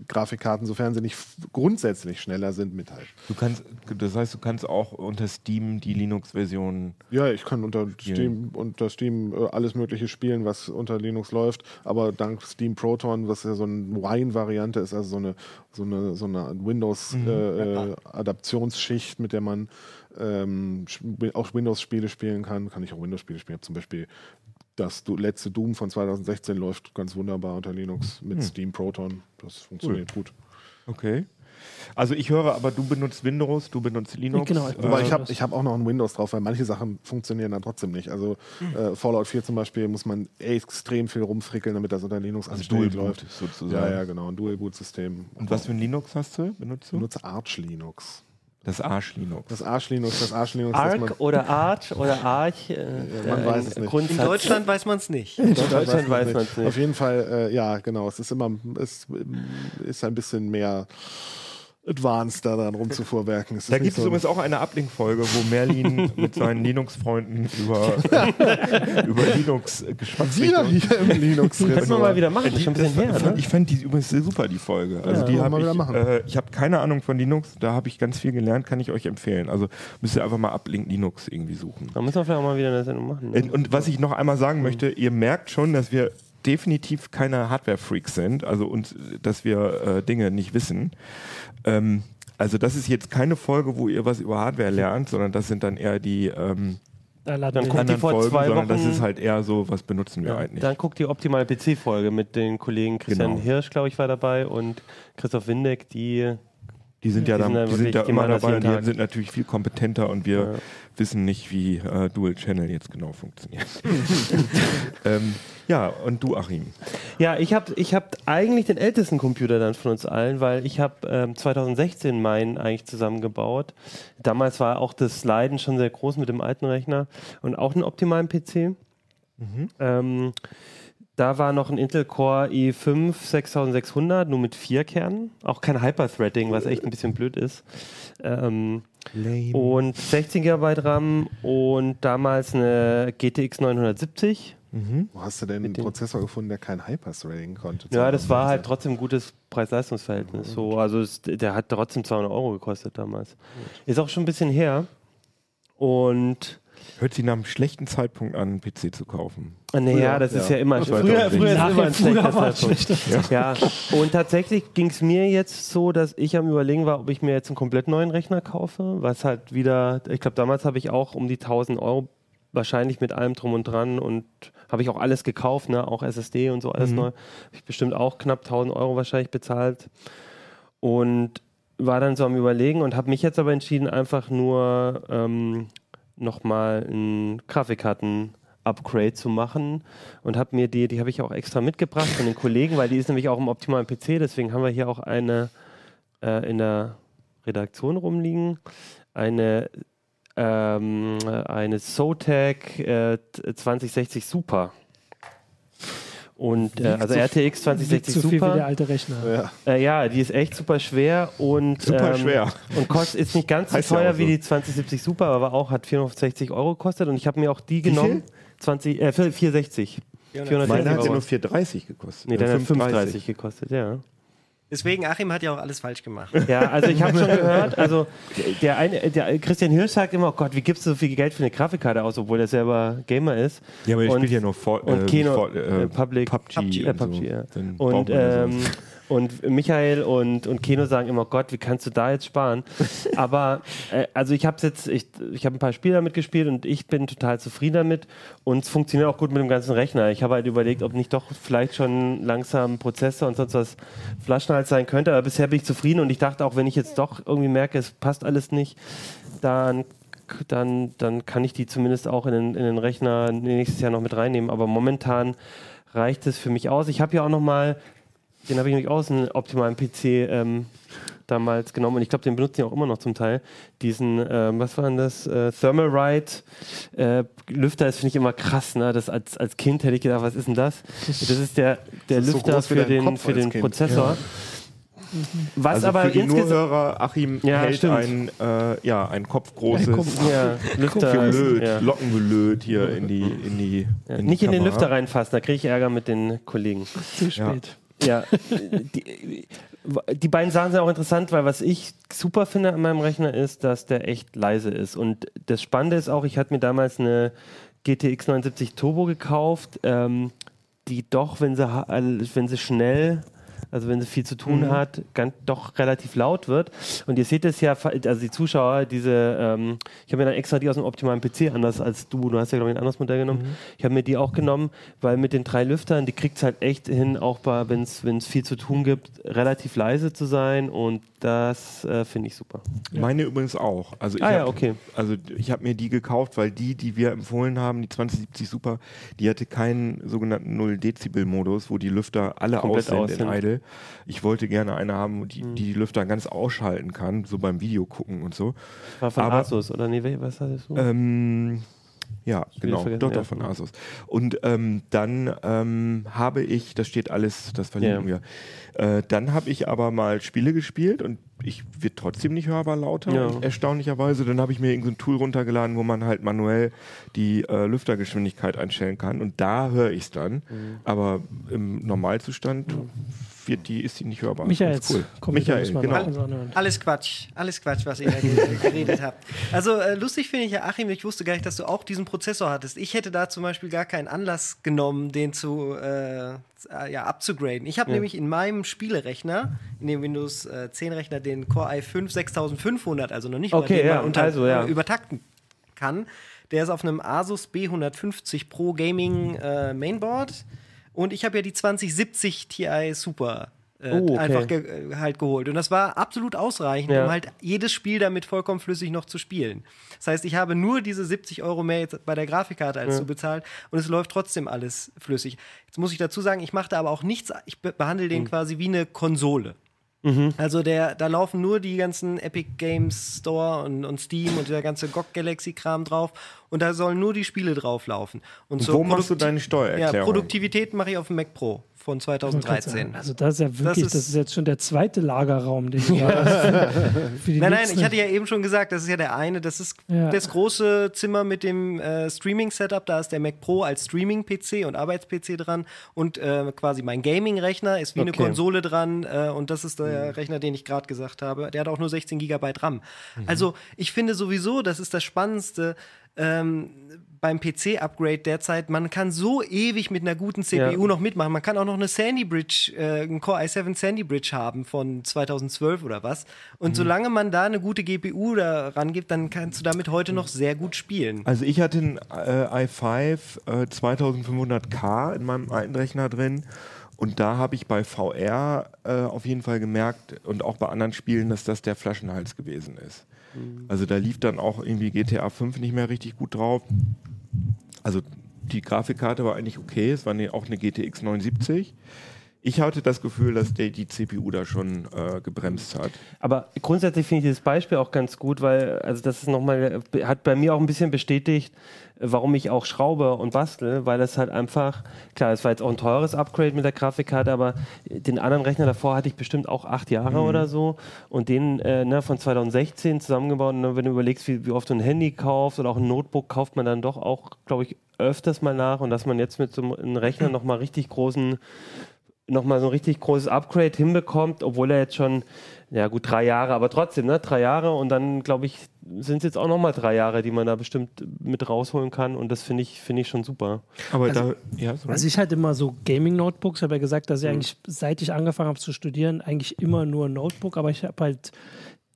Grafikkarten, sofern sie nicht grundsätzlich schneller sind, mithalten. Du kannst, das heißt, du kannst auch unter Steam die Linux-Version. Ja, ich kann unter Steam, unter Steam äh, alles Mögliche spielen, was unter Linux läuft, aber dank Steam Proton, was ja so eine Wine-Variante ist, also so eine, so eine, so eine Windows-Adaptionsschicht, mit der man ähm, auch Windows-Spiele spielen kann, kann ich auch Windows-Spiele spielen. Zum Beispiel das letzte Doom von 2016 läuft ganz wunderbar unter Linux mit Steam Proton. Das funktioniert gut. Okay. Also ich höre aber, du benutzt Windows, du benutzt Linux. Genau. Wobei Äh, ich habe ich hab auch noch ein Windows drauf, weil manche Sachen funktionieren dann trotzdem nicht. Also äh, Fallout 4 zum Beispiel muss man extrem viel rumfrickeln, damit das unter Linux Also anständig Dual Boot läuft. sozusagen. Ja, ja, genau, ein Dual-Boot-System. Und was für ein Linux hast du? Benutzt Ich du? benutze Arch Linux. Das Arsch-Linux. Das Arch Linux, das Arch Linux, das man, Arc oder Arch oder Arch. Äh, man äh, weiß es nicht. In Deutschland weiß man es nicht. In Deutschland weiß man es Auf nicht. jeden Fall, äh, ja, genau. Es ist immer, es ist ein bisschen mehr advanced da dran rumzufuhrwerken. Es ist Da gibt es so- übrigens auch eine Ablink-Folge, wo Merlin mit seinen Linux-Freunden über, über Linux geschwatzt wieder hier im Linux Könnten wir mal wieder machen, bisschen her, fand, ne? Ich fand die übrigens super, die Folge. Also Ja, die wieder ich, machen. äh, ich habe keine Ahnung von Linux, da habe ich ganz viel gelernt, kann ich euch empfehlen. Also müsst ihr einfach mal Ablink Linux irgendwie suchen. Da müssen wir vielleicht auch mal wieder eine Sendung machen. ne? Und, und was ich noch einmal sagen möchte, ihr merkt schon, dass wir definitiv keine Hardware-Freaks sind, also uns, dass wir äh, Dinge nicht wissen. Ähm, also das ist jetzt keine Folge, wo ihr was über Hardware lernt, sondern das sind dann eher die ähm, Da Dann guckt die vor Folgen, zwei sondern das Wochen- ist halt eher so, was benutzen wir Ja, eigentlich. dann guckt die optimale PC-Folge mit den Kollegen Christian Genau. Hirsch, glaube ich, war dabei und Christoph Windeck, die Die sind ja, Die dann, sind die sind die immer dabei und die sind natürlich viel kompetenter und wir Ja. wissen nicht, wie äh, Dual Channel jetzt genau funktioniert. ähm, ja, und du, Achim. Ja, ich habe ich hab eigentlich den ältesten Computer dann von uns allen, weil ich habe ähm, 2016 meinen eigentlich zusammengebaut. Damals war auch das Leiden schon sehr groß mit dem alten Rechner und auch einen optimalen PC. Ähm, da war noch ein Intel Core i5 6600, nur mit vier Kernen. Auch kein Hyper-Threading, was echt ein bisschen blöd ist. Ähm, und 16 GB RAM und damals eine GTX 970. Wo hast du denn einen Prozessor gefunden, der kein Hyper-Threading konnte? Ja, das war halt trotzdem ein gutes Preis-Leistungs-Verhältnis. So, also es, der hat trotzdem 200 Euro gekostet damals. Ist auch schon ein bisschen her. Und Hört sich nach einem schlechten Zeitpunkt an, einen PC zu kaufen. naja, das ja. ist ja immer Das war früher, früher ist Nachher- immer ein früher schlechter Zeitpunkt. Ja. Und tatsächlich ging es mir jetzt so, dass ich am überlegen war, ob ich mir jetzt einen komplett neuen Rechner kaufe, was halt wieder, ich glaube damals habe ich auch um die 1000 Euro wahrscheinlich mit allem drum und dran und habe ich auch alles gekauft, ne? auch SSD und so alles neu. Habe ich bestimmt auch knapp 1000 Euro wahrscheinlich bezahlt und war dann so am überlegen und habe mich jetzt aber entschieden, einfach nur ähm, nochmal ein Grafikkarten-Upgrade zu machen und habe mir die, die habe ich auch extra mitgebracht von den Kollegen, weil die ist nämlich auch im optimalen PC, deswegen haben wir hier auch eine äh, in der Redaktion rumliegen, eine ähm, eine Zotac äh, 2060 Super. Und äh, also RTX Wiegt 2060 so viel wie der Super. alte Rechner. Ja. Äh, ja, die ist echt super schwer und Super ähm, schwer. und kostet ist nicht ganz so Heißt ja teuer auch so. wie die 2070 Super, aber auch hat 460 Euro gekostet und ich habe mir auch die viel? genommen. 20, äh, 460. 460 Meine hat ja Euro. nur 4,30 gekostet. Nee, dann hat 5,30. 35 gekostet, ja. Deswegen, Achim hat ja auch alles falsch gemacht. Ja, also ich habe schon gehört, also der, eine, der Christian Hirsch sagt immer, oh Gott, wie gibst du so viel Geld für eine Grafikkarte aus, obwohl er selber Gamer ist. Ja, aber ich spiele ja noch vor, und äh, Keno- vor, äh, äh, Public- PUBG, PUBG, Ja, und so. PUBG, ja. Und, ähm. Und Michael und, und Keno sagen immer, Gott, wie kannst du da jetzt sparen? Aber äh, also ich habe jetzt, ich, ich habe ein paar Spiele damit gespielt und ich bin total zufrieden damit und es funktioniert auch gut mit dem ganzen Rechner. Ich habe halt überlegt, ob nicht doch vielleicht schon langsam Prozessor und sonst was Flaschenhals sein könnte, aber bisher bin ich zufrieden und ich dachte auch, wenn ich jetzt doch irgendwie merke, es passt alles nicht, dann dann, dann kann ich die zumindest auch in den, in den Rechner nächstes Jahr noch mit reinnehmen. Aber momentan reicht es für mich aus. Ich habe ja auch noch mal, den habe ich nämlich aus einem optimalen PC ähm, damals genommen und ich glaube, den benutzen die auch immer noch zum Teil. Diesen, ähm, was war denn das? Äh, Thermalride äh, Lüfter, das finde ich immer krass. Ne? Das als, als Kind hätte ich gedacht, was ist denn das? Das ist der, der Das ist so Lüfter wie für den, Kopf für den. Prozessor. Was Also aber für die insgesamt. Nurhörer, Achim Ja, hält stimmt. ein, äh, ja, ein kopfgroßes Ein Kopf- Ja, Lüfter. Gelöt, ja. Lockengelöt hier in die, in die, Ja, in nicht die in den Kamera. Lüfter reinfassen, da kriege ich Ärger mit den Kollegen. Zu spät. Ja, die, die beiden Sachen sind auch interessant, weil was ich super finde an meinem Rechner ist, dass der echt leise ist. Und das Spannende ist auch, ich hatte mir damals eine GTX 79 Turbo gekauft, ähm, die doch, wenn sie, äh, wenn sie schnell, also wenn sie viel zu tun hat, ganz, doch relativ laut wird. Und ihr seht es ja, also die Zuschauer, diese, ähm, ich habe mir dann extra die aus dem optimalen PC, anders als du, du hast ja glaube ich ein anderes Modell genommen, ich habe mir die auch genommen, weil mit den drei Lüftern, die kriegt es halt echt hin, auch wenn es viel zu tun gibt, relativ leise zu sein und das äh, finde ich super. Meine übrigens auch. Also ich Ah ja, hab- okay. Also ich habe mir die gekauft, weil die, die wir empfohlen haben, die 2070 Super, die hatte keinen sogenannten 0-Dezibel-Modus, wo die Lüfter alle Komplett aus sind in. Mhm. Idle. Ich wollte gerne eine haben, die die, die Lüfter ganz ausschalten kann, so beim Video gucken und so. War von Aber- Asus, oder nee, was hattest du? Ähm, ja, genau, vergessen, doch, ja. doch, von Asus. Und ähm, dann ähm, habe ich, das steht alles, das verlinken Ja. wir. Äh, dann habe ich aber mal Spiele gespielt und ich wird trotzdem nicht hörbar lauter, Ja. erstaunlicherweise. Dann habe ich mir irgendein Tool runtergeladen, wo man halt manuell die äh, Lüftergeschwindigkeit einstellen kann und da höre ich es dann. Mhm. Aber im Normalzustand wird die, ist die nicht hörbar. Michael, ist cool. komm, Michael, genau. Alles Quatsch, alles Quatsch, was ihr da ge- geredet habt. Also äh, lustig finde ich ja, Achim, ich wusste gar nicht, dass du auch diesen Prozessor hattest. Ich hätte da zum Beispiel gar keinen Anlass genommen, den zu äh, ja, abzugraden. Ich habe nämlich in meinem Spielerechner, in dem Windows äh, 10 Rechner, den Core i5 6500, also noch nicht Okay, mal den ja, man unter, also, ja. äh, übertakten kann. Der ist auf einem Asus B150 Pro Gaming äh, Mainboard. Und ich habe ja die 2070 Ti Super äh, Oh, okay. einfach ge äh, halt geholt. Und das war absolut ausreichend, Ja. um halt jedes Spiel damit vollkommen flüssig noch zu spielen. Das heißt, ich habe nur diese 70 Euro mehr jetzt bei der Grafikkarte als du bezahlt und es läuft trotzdem alles flüssig. Jetzt muss ich dazu sagen, ich mache da aber auch nichts, ich be behandle den quasi wie eine Konsole. Also der, da laufen nur die ganzen Epic Games Store und, und Steam und der ganze GOG Galaxy Kram drauf und da sollen nur die Spiele drauf laufen. Und, Und so wo machst du deine Steuererklärung? Ja, Produktivität mache ich auf dem Mac Pro von 2013. Also das ist ja wirklich, das ist- ist, jetzt schon der zweite Lagerraum, den du da hast. Für die Nein, nein, ich hatte ja eben schon gesagt, das ist ja der eine, das ist Ja. das große Zimmer mit dem äh, Streaming-Setup, da ist der Mac Pro als Streaming-PC und Arbeits-PC dran und äh, quasi mein Gaming-Rechner ist wie eine Okay. Konsole dran äh, und das ist der Rechner, den ich gerade gesagt habe. Der hat auch nur 16 GB RAM. Also ich finde sowieso, das ist das Spannendste, ähm, beim PC-Upgrade derzeit, man kann so ewig mit einer guten CPU Ja. noch mitmachen. Man kann auch noch eine Sandy Bridge, äh, einen Core i7 Sandy Bridge haben von 2012 oder was. Und solange man da eine gute GPU da rangibt, dann kannst du damit heute noch sehr gut spielen. Also ich hatte einen äh, i5 äh, 2500K in meinem alten Rechner drin und da habe ich bei VR äh, auf jeden Fall gemerkt und auch bei anderen Spielen, dass das der Flaschenhals gewesen ist. Also da lief dann auch irgendwie GTA 5 nicht mehr richtig gut drauf. Also die Grafikkarte war eigentlich okay, es war eine, auch eine GTX 79. Ich hatte das Gefühl, dass der, die CPU da schon äh, gebremst hat. Aber grundsätzlich finde ich dieses Beispiel auch ganz gut, weil, also das ist nochmal, hat bei mir auch ein bisschen bestätigt, warum ich auch schraube und bastel, weil es halt einfach, klar, es war jetzt auch ein teures Upgrade mit der Grafikkarte, aber den anderen Rechner davor hatte ich bestimmt auch acht Jahre oder so und den äh, ne, von 2016 zusammengebaut. Und wenn du überlegst, wie, wie oft du ein Handy kaufst oder auch ein Notebook, kauft man dann doch auch, glaube ich, öfters mal nach und dass man jetzt mit so einem Rechner nochmal richtig großen nochmal so ein richtig großes Upgrade hinbekommt, obwohl er jetzt schon, ja gut, drei Jahre, aber trotzdem, ne, drei Jahre und dann, glaube ich, sind es jetzt auch nochmal drei Jahre, die man da bestimmt mit rausholen kann und das finde ich, finde ich schon super. Aber da, ja, sorry. Also ich hatte immer so Gaming-Notebooks, ich habe ja gesagt, dass ich Mhm. eigentlich, seit ich angefangen habe zu studieren, eigentlich immer nur ein Notebook, aber ich habe halt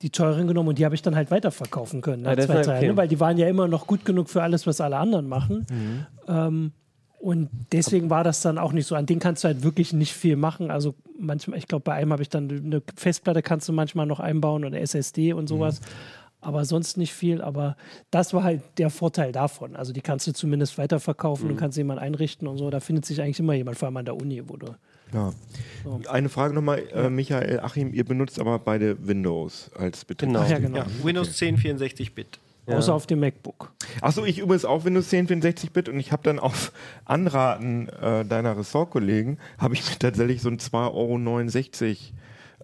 die teuren genommen und die habe ich dann halt weiterverkaufen können. Nach das zwei ist Teilen, okay. ne? Weil die waren ja immer noch gut genug für alles, was alle anderen machen. Mhm. Ähm, und deswegen war das dann auch nicht so. An denen kannst du halt wirklich nicht viel machen. Also manchmal, ich glaube, bei einem habe ich dann eine Festplatte kannst du manchmal noch einbauen oder SSD und sowas. Aber sonst nicht viel. Aber das war halt der Vorteil davon. Also die kannst du zumindest weiterverkaufen und kannst jemand einrichten und so. Da findet sich eigentlich immer jemand, vor allem an der Uni, wo du. Ja. Eine Frage nochmal, äh, Michael, Achim, ihr benutzt aber beide Windows als Betrieb. Genau. Ja, genau. Ja, Windows 10 64-Bit. Außer auf dem MacBook. Achso, ich übrigens auch Windows 10 64-Bit und ich habe dann auf Anraten äh, deiner Ressortkollegen, habe ich mir tatsächlich so ein 2,69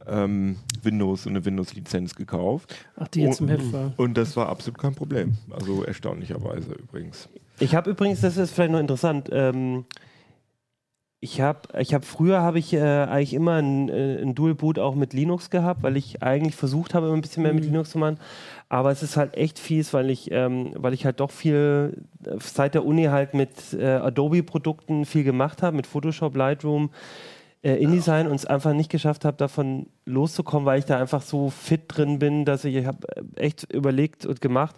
Euro ähm, Windows, so eine Windows-Lizenz gekauft. Ach, die jetzt im Und- Heft war. Und das war absolut kein Problem. Also erstaunlicherweise übrigens. Ich habe übrigens, das ist vielleicht noch interessant, ähm, Ich habe ich hab früher habe ich äh, eigentlich immer ein, äh, ein Dual Boot auch mit Linux gehabt, weil ich eigentlich versucht habe, immer ein bisschen mehr mit Linux zu machen. Aber es ist halt echt fies, weil ich, ähm, weil ich halt doch viel äh, seit der Uni halt mit äh, Adobe-Produkten viel gemacht habe, mit Photoshop, Lightroom, äh, InDesign und es einfach nicht geschafft habe, davon loszukommen, weil ich da einfach so fit drin bin, dass ich, ich habe echt überlegt und gemacht.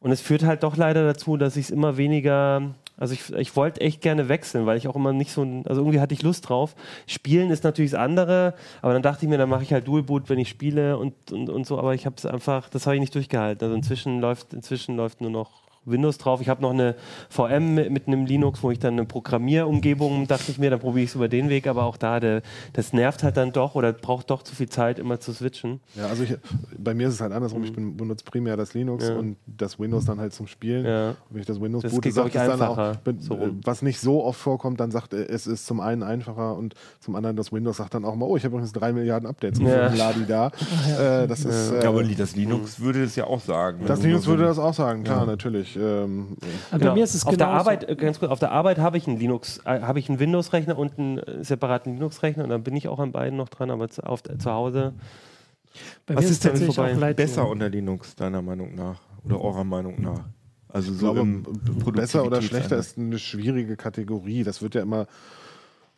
Und es führt halt doch leider dazu, dass ich es immer weniger also ich, ich wollte echt gerne wechseln, weil ich auch immer nicht so also irgendwie hatte ich Lust drauf. Spielen ist natürlich das andere, aber dann dachte ich mir, dann mache ich halt Dual Boot, wenn ich spiele und, und, und so, aber ich habe es einfach, das habe ich nicht durchgehalten. Also inzwischen läuft, inzwischen läuft nur noch Windows drauf. Ich habe noch eine VM mit, mit, einem Linux, wo ich dann eine Programmierumgebung, dachte ich mir, dann probiere ich es über den Weg, aber auch da, der, das nervt halt dann doch oder braucht doch zu viel Zeit, immer zu switchen. Ja, also ich, bei mir ist es halt andersrum. Mhm. Ich bin, benutze primär das Linux ja. und das Windows dann halt zum Spielen. Ja. Und wenn ich das Windows das boote, sagt es dann auch, so was nicht so oft vorkommt, dann sagt es ist zum einen einfacher und zum anderen das Windows sagt dann auch mal, oh, ich habe übrigens drei Milliarden Updates ja. Ladi da. Äh, das ist, äh, ja, aber das Linux würde das ja auch sagen. Das Linux würde das auch sagen, klar, natürlich. Ähm, genau. Bei mir ist es auf der Arbeit, äh, ganz kurz, auf der Arbeit habe ich einen Linux, äh, habe ich einen Windows-Rechner und einen äh, separaten Linux-Rechner und dann bin ich auch an beiden noch dran, aber zu, auf, zu Hause. Bei Was ist, ist denn vorbei? besser unter Linux, deiner Meinung nach? Oder eurer Meinung nach? Also so glaube, besser oder schlechter ist eine schwierige Kategorie. Das wird ja immer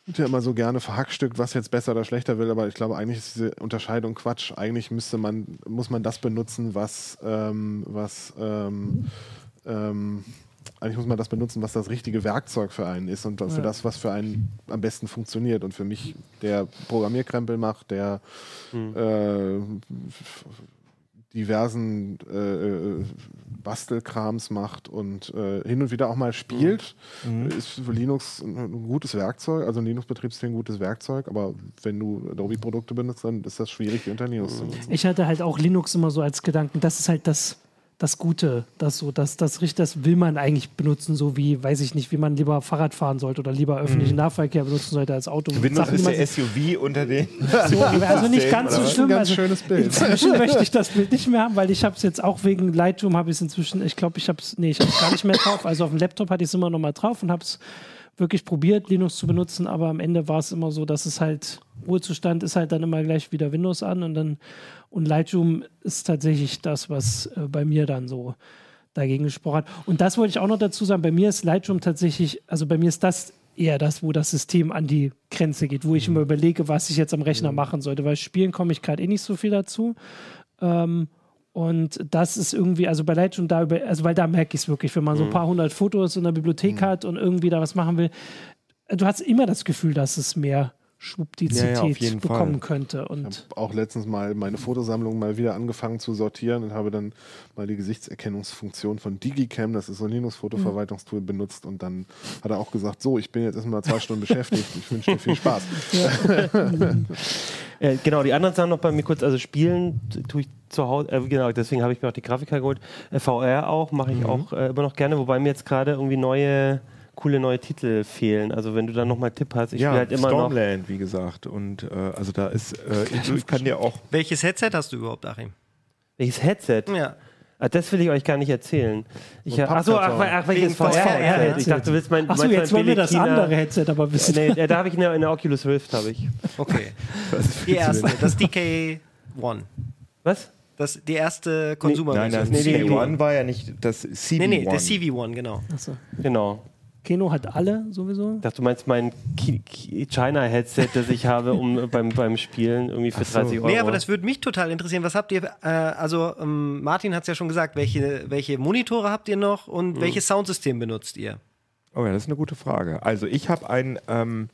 wird ja immer so gerne verhackstückt, was jetzt besser oder schlechter will, aber ich glaube, eigentlich ist diese Unterscheidung Quatsch. Eigentlich müsste man, muss man das benutzen, was, ähm, was ähm, ähm, eigentlich muss man das benutzen, was das richtige Werkzeug für einen ist und für ja. das, was für einen am besten funktioniert. Und für mich, der Programmierkrempel macht, der mhm. äh, diversen äh, äh, Bastelkrams macht und äh, hin und wieder auch mal spielt, mhm. ist für Linux ein gutes Werkzeug, also ein Linux-Betriebssystem ein gutes Werkzeug, aber wenn du Adobe-Produkte benutzt, dann ist das schwierig, die unter Linux zu nutzen. Ich hatte halt auch Linux immer so als Gedanken, das ist halt das das Gute, das so, das, das, das will man eigentlich benutzen, so wie, weiß ich nicht, wie man lieber Fahrrad fahren sollte oder lieber öffentlichen mhm. Nahverkehr benutzen sollte als Auto. Windows ist der SUV unter den. So, also nicht ganz so schlimm. Ein ganz also schönes Bild. Inzwischen möchte ich das Bild nicht mehr haben, weil ich habe es jetzt auch wegen Lightroom habe ich es inzwischen, ich glaube, ich habe es, nee, ich habe es gar nicht mehr drauf. Also auf dem Laptop hatte ich es immer noch mal drauf und habe es wirklich probiert, Linux zu benutzen, aber am Ende war es immer so, dass es halt, Ruhezustand ist halt dann immer gleich wieder Windows an und dann, und Lightroom ist tatsächlich das, was äh, bei mir dann so dagegen gesprochen hat. Und das wollte ich auch noch dazu sagen. Bei mir ist Lightroom tatsächlich, also bei mir ist das eher das, wo das System an die Grenze geht, wo ich immer überlege, was ich jetzt am Rechner machen sollte, weil spielen komme ich gerade eh nicht so viel dazu. Ähm, und das ist irgendwie, also bei Lightroom da über, also weil da merke ich es wirklich, wenn man so ein paar hundert Fotos in der Bibliothek mhm. hat und irgendwie da was machen will, du hast immer das Gefühl, dass es mehr Schwuppdizität ja, ja, bekommen Fall. könnte. Und ich habe auch letztens mal meine Fotosammlung mal wieder angefangen zu sortieren und habe dann mal die Gesichtserkennungsfunktion von Digicam, das ist so ein Linux-Fotoverwaltungstool, benutzt und dann hat er auch gesagt, so, ich bin jetzt erstmal zwei Stunden beschäftigt, ich wünsche dir viel Spaß. äh, genau, die anderen Sachen noch bei mir kurz, also spielen tue ich zu Hause, äh, genau, deswegen habe ich mir auch die Grafiker geholt. Äh, VR auch, mache ich mhm. auch äh, immer noch gerne, wobei mir jetzt gerade irgendwie neue coole neue Titel fehlen. Also wenn du da nochmal Tipp hast, ich ja, spiele halt immer Stormland, noch. wie gesagt. Und äh, also da ist, äh, ich, ich kann dir auch. Welches Headset hast du überhaupt, Achim? Welches Headset? Ja. Ah, das will ich euch gar nicht erzählen. Ich hab, achso, ach, ach, welches VR-Headset? Ich dachte, du willst mein Achso, jetzt wollen wir das andere Headset aber wissen. Nee, da habe ich eine, eine Oculus Rift, habe ich. Okay. Die erste, das DK One. Was? Das, die erste Consumer nee, Nein, das nee, DK1 war ja nicht das CV1. Nee, nee, der CV1, genau. Achso. Genau. Keno hat alle sowieso. Ich dachte, du meinst mein China-Headset, das ich habe, um beim, beim Spielen irgendwie für so. 30 Euro. Nee, aber das würde mich total interessieren. Was habt ihr, äh, also ähm, Martin hat es ja schon gesagt, welche, welche Monitore habt ihr noch und mhm. welches Soundsystem benutzt ihr? Oh ja, das ist eine gute Frage. Also ich habe ein... Ähm,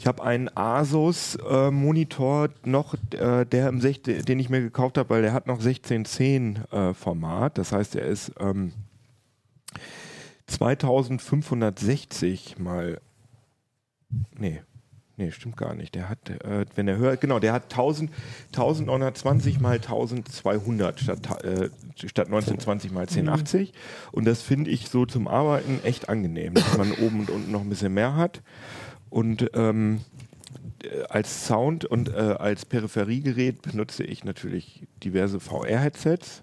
ich habe einen Asus-Monitor äh, noch, äh, der im 16, den ich mir gekauft habe, weil der hat noch 1610 äh, Format. Das heißt, er ist ähm, 2560 mal. Nee, nee, stimmt gar nicht. Der hat, äh, wenn er hört, genau, der hat 1000, 1920 mal 1200 statt, äh, statt 1920 mal 1080. Und das finde ich so zum Arbeiten echt angenehm, dass man oben und unten noch ein bisschen mehr hat. Und ähm, als Sound und äh, als Peripheriegerät benutze ich natürlich diverse VR-Headsets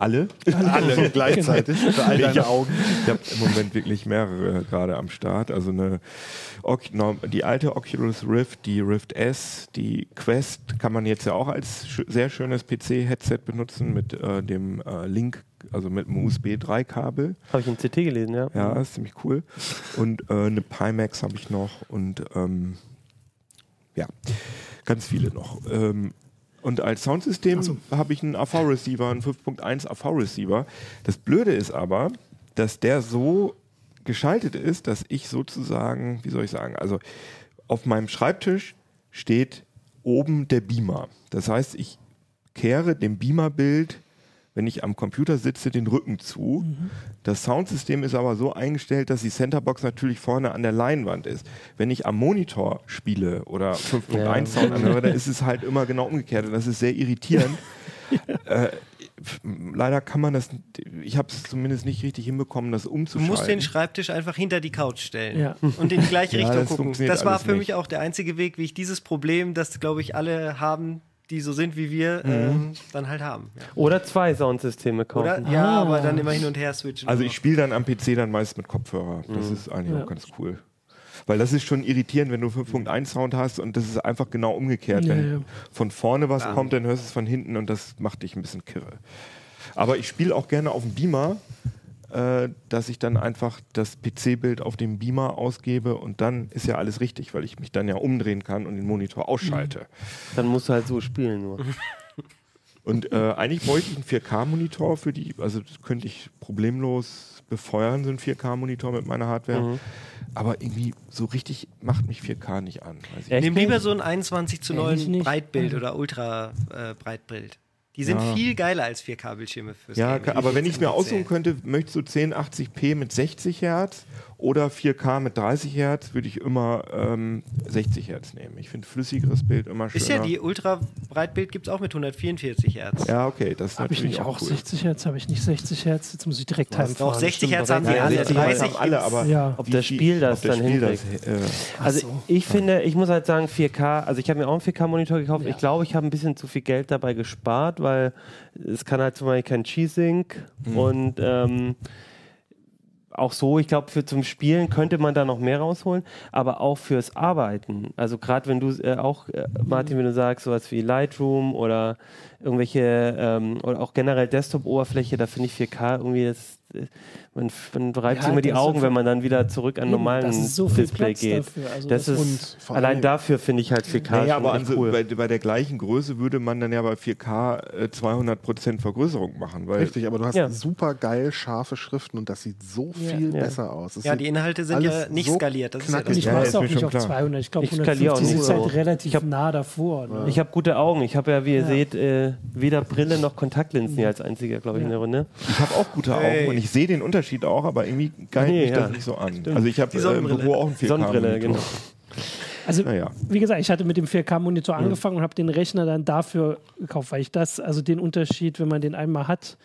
Alle? Alle gleichzeitig für all deine Augen. Ich habe im Moment wirklich mehrere gerade am Start. Also eine die alte Oculus Rift, die Rift S, die Quest kann man jetzt ja auch als sch sehr schönes PC-Headset benutzen mit äh, dem äh, Link, also mit einem USB 3-Kabel. Habe ich in CT gelesen, ja. Ja, ist ziemlich cool. Und äh, eine Pimax habe ich noch und ähm, ja, ganz viele noch. Ähm, und als Soundsystem habe ich einen AV-Receiver, einen 5.1 AV-Receiver. Das Blöde ist aber, dass der so geschaltet ist, dass ich sozusagen, wie soll ich sagen, also auf meinem Schreibtisch steht oben der Beamer. Das heißt, ich kehre dem Beamer-Bild, wenn ich am Computer sitze, den Rücken zu. Das Soundsystem ist aber so eingestellt, dass die Centerbox natürlich vorne an der Leinwand ist. Wenn ich am Monitor spiele oder 5.1 Ja. Sound anhöre, dann ist es halt immer genau umgekehrt und das ist sehr irritierend. äh, f- leider kann man das, ich habe es zumindest nicht richtig hinbekommen, das Du umzuschalten. musst den Schreibtisch einfach hinter die Couch stellen Ja. und in die gleiche Ja, Richtung das gucken. Das war für nicht. mich auch der einzige Weg, wie ich dieses Problem, das glaube ich alle haben, die so sind wie wir, Mhm. ähm, dann halt haben. Ja. Oder zwei Soundsysteme kaufen. Oder? Ja, Ah. aber dann immer hin und her switchen. Also ich spiele dann am PC dann meist mit Kopfhörer. Das ist eigentlich Ja. auch ganz cool. Weil das ist schon irritierend, wenn du 5.1 Sound hast und das ist einfach genau umgekehrt. Ja, wenn ja. von vorne was kommt, dann hörst du es von hinten und das macht dich ein bisschen kirre. Aber ich spiele auch gerne auf dem Beamer, äh, dass ich dann einfach das PC-Bild auf dem Beamer ausgebe und dann ist ja alles richtig, weil ich mich dann ja umdrehen kann und den Monitor ausschalte. Dann musst du halt so spielen nur. Und äh, eigentlich bräuchte ich einen 4K-Monitor für die, also das könnte ich problemlos befeuern, so ein 4K-Monitor mit meiner Hardware. Mhm. Aber irgendwie so richtig macht mich 4K nicht an. Echt Nimm lieber so ein 21 zu Ehrlich 9 nicht? Breitbild oder Ultra äh, Breitbild. Die sind Ja. viel geiler als 4K-Bildschirme fürs Ja, Gaming. aber wenn ich es mir aussuchen könnte, möchtest du 1080p mit 60 Hertz oder 4K mit 30 Hertz, würde ich immer ähm, 60 Hertz nehmen. Ich finde flüssigeres Bild immer schöner. Ist ja die Ultra Breitbild gibt es auch mit 144 Hertz. Ja, okay, das ist Habe ich natürlich nicht auch auch cool. 60 Hertz? Habe ich nicht 60 Hertz? Jetzt muss ich direkt Doch, heimfahren. 60 Hertz haben die ja, alle, 60 Hertz 30 haben alle, aber Ja. Ob das Spiel das dann hinkriegt. äh, Also so. ich finde, ich muss halt sagen, 4K, also ich habe mir auch einen 4K-Monitor gekauft. Ja. Ich glaube, ich habe ein bisschen zu viel Geld dabei gespart, weil es kann halt zum Beispiel kein G-Sync und ähm, auch so, ich glaube, für zum Spielen könnte man da noch mehr rausholen, aber auch fürs Arbeiten. Also gerade wenn du äh, auch, äh, Martin, wenn du sagst, sowas wie Lightroom oder irgendwelche ähm, oder auch generell Desktop-Oberfläche, da finde ich 4K irgendwie das, man, man reibt Ja, sich immer die ist so Augen, viel- wenn man dann wieder zurück an Eben, normalen das ist so viel Display Platz geht. dafür. Also das das- ist allein dafür finde ich halt 4K Naja, schon aber also cool. bei, bei der gleichen Größe würde man dann ja bei 4K äh, 200% Vergrößerung machen. Weil Richtig, aber du hast Ja. super geil scharfe Schriften und das sieht so viel Ja. besser aus. Das Ja, die Inhalte sind ja nicht so skaliert. Das ist ja knackig. das Ich Ja, mache ist es auch nicht auf klar. 200. Ich glaube, Ich skaliere auch 150 nicht ist halt so. relativ hab- nah davor. Ne? Ich habe gute Augen. Ich habe ja, wie ihr Ja. seht, äh, weder Brille noch Kontaktlinsen hier als einziger, glaube ich, in der Runde. Ich habe auch gute Augen Hey. und ich sehe den Unterschied auch, aber irgendwie geilt Nee, mich ja. das nicht so an. Also ich habe äh, im. Büro auch einen 4K Sonnenbrille, genau. Also, Naja. wie gesagt, ich hatte mit dem 4K-Monitor angefangen und habe den Rechner dann dafür gekauft, weil ich das, also den Unterschied, wenn man den einmal hat,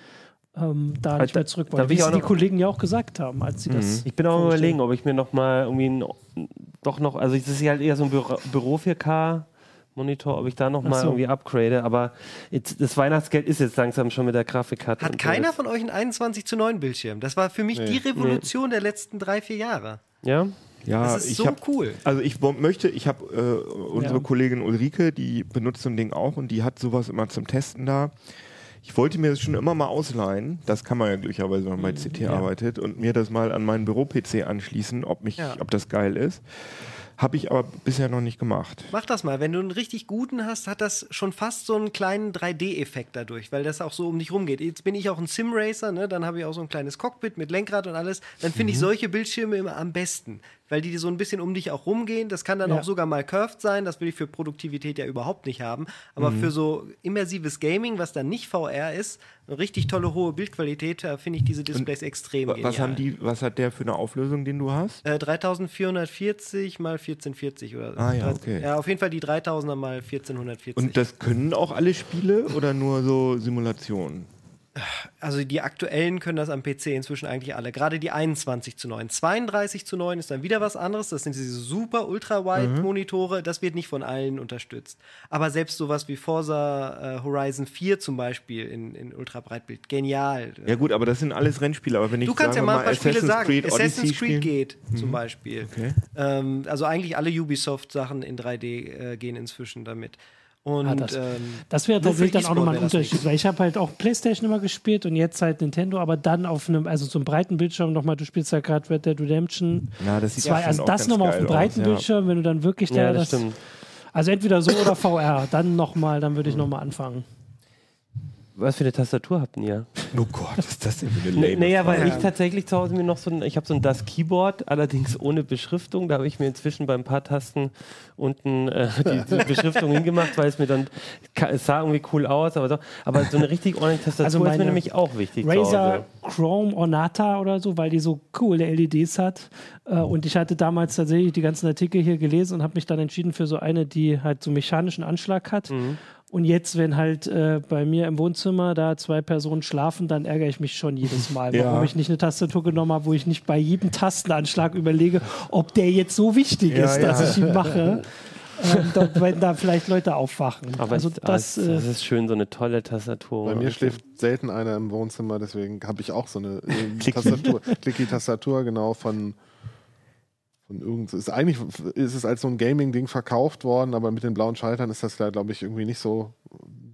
ähm, da Halt, nicht mehr zurück wollte. Wie es die Kollegen ja auch gesagt haben, als sie das. Ich bin auch am überlegen, ob ich mir noch mal irgendwie ein, doch noch, also das ist ja halt eher so ein Büro, Büro 4K. Monitor, ob ich da noch Ach mal so. irgendwie upgrade, aber jetzt, das Weihnachtsgeld ist jetzt langsam schon mit der Grafikkarte. Hat keiner alles. von euch einen 21 zu 9 Bildschirm? Das war für mich die Revolution der letzten drei, vier Jahre. Ja? Ja, Das ist ich so hab, cool. Also ich möchte, ich habe äh, unsere Ja. Kollegin Ulrike, die benutzt so ein Ding auch und die hat sowas immer zum Testen da. Ich wollte mir das schon immer mal ausleihen, das kann man ja glücklicherweise, wenn man bei CT arbeitet, und mir das mal an meinen Büro-PC anschließen, ob, mich, Ja. ob das geil ist. Habe ich aber bisher noch nicht gemacht. Mach das mal. Wenn du einen richtig guten hast, hat das schon fast so einen kleinen 3D-Effekt dadurch, weil das auch so um dich rumgeht. Jetzt bin ich auch ein Sim-Racer, ne? dann habe ich auch so ein kleines Cockpit mit Lenkrad und alles. Dann finde Mhm. ich solche Bildschirme immer am besten, weil die so ein bisschen um dich auch rumgehen. Das kann dann Ja. auch sogar mal curved sein. Das will ich für Produktivität ja überhaupt nicht haben. Aber Mhm. für so immersives Gaming, was dann nicht VR ist, eine richtig tolle hohe Bildqualität, da finde ich diese Displays extrem Wa- genial. Was, haben die, was hat der für eine Auflösung, den du hast? Äh, 3440 mal 1440 oder Ah, ja, okay. Ja, auf jeden Fall die 3000er mal 1440. Und das können auch alle Spiele oder nur so Simulationen? Also die aktuellen können das am PC inzwischen eigentlich alle. Gerade die 21 zu 9. 32 zu 9 ist dann wieder was anderes. Das sind diese super Ultra-Wide-Monitore. Das wird nicht von allen unterstützt. Aber selbst sowas wie Forza äh, Horizon 4 zum Beispiel in, in Ultra-Breitbild, genial. Ja gut, aber das sind alles Rennspiele. Aber wenn ich Du kannst ja mal ein paar Spiele Assassin's sagen. Creed Assassin's Odyssey Creed spielen, geht zum Beispiel. Okay. Ähm, also eigentlich alle Ubisoft-Sachen in 3D äh, gehen inzwischen damit. Und Ah, das- ähm, Das wäre tatsächlich dann auch nochmal ein das Unterschied, weil ich habe halt auch Playstation immer gespielt und jetzt halt Nintendo, aber dann auf einem, also so einem breiten Bildschirm nochmal, du spielst ja gerade Red Dead Redemption Ja, das sieht 2, ja also das nochmal auf einem breiten aus, ja. Bildschirm, wenn du dann wirklich da Ja, das stimmt. Also entweder so oder VR, dann nochmal, dann würde ich nochmal anfangen. Was für eine Tastatur habt ihr? Oh Gott, was ist das denn für eine lame naja, weil ich tatsächlich zu Hause mir noch so ein, ich habe so ein Das Keyboard, allerdings ohne Beschriftung. Da habe ich mir inzwischen bei ein paar Tasten unten äh, die, die Beschriftung hingemacht, weil es mir dann, es sah irgendwie cool aus, aber, so, aber so eine richtig ordentliche Tastatur Also ist mir nämlich auch wichtig Razer. Chrome Ornata oder so, weil die so coole LEDs hat. Äh, und ich hatte damals tatsächlich die ganzen Artikel hier gelesen und habe mich dann entschieden für so eine, die halt so mechanischen Anschlag hat. Mhm. Und jetzt, wenn halt äh, bei mir im Wohnzimmer da zwei Personen schlafen, dann ärgere ich mich schon jedes Mal, Ja. warum ich nicht eine Tastatur genommen habe, wo ich nicht bei jedem Tastenanschlag überlege, ob der jetzt so wichtig Ja, ist, dass ja. ich ihn mache. ähm, da, wenn da vielleicht Leute aufwachen. Aber also es- das, das, äh, das ist schön, so eine tolle Tastatur. Bei mir schläft selten einer im Wohnzimmer, deswegen habe ich auch so eine äh. Tastatur, Clicky-Tastatur, genau, von, von irgend ist Eigentlich ist es als so ein Gaming-Ding verkauft worden, aber mit den blauen Schaltern ist das da, glaube ich, irgendwie nicht so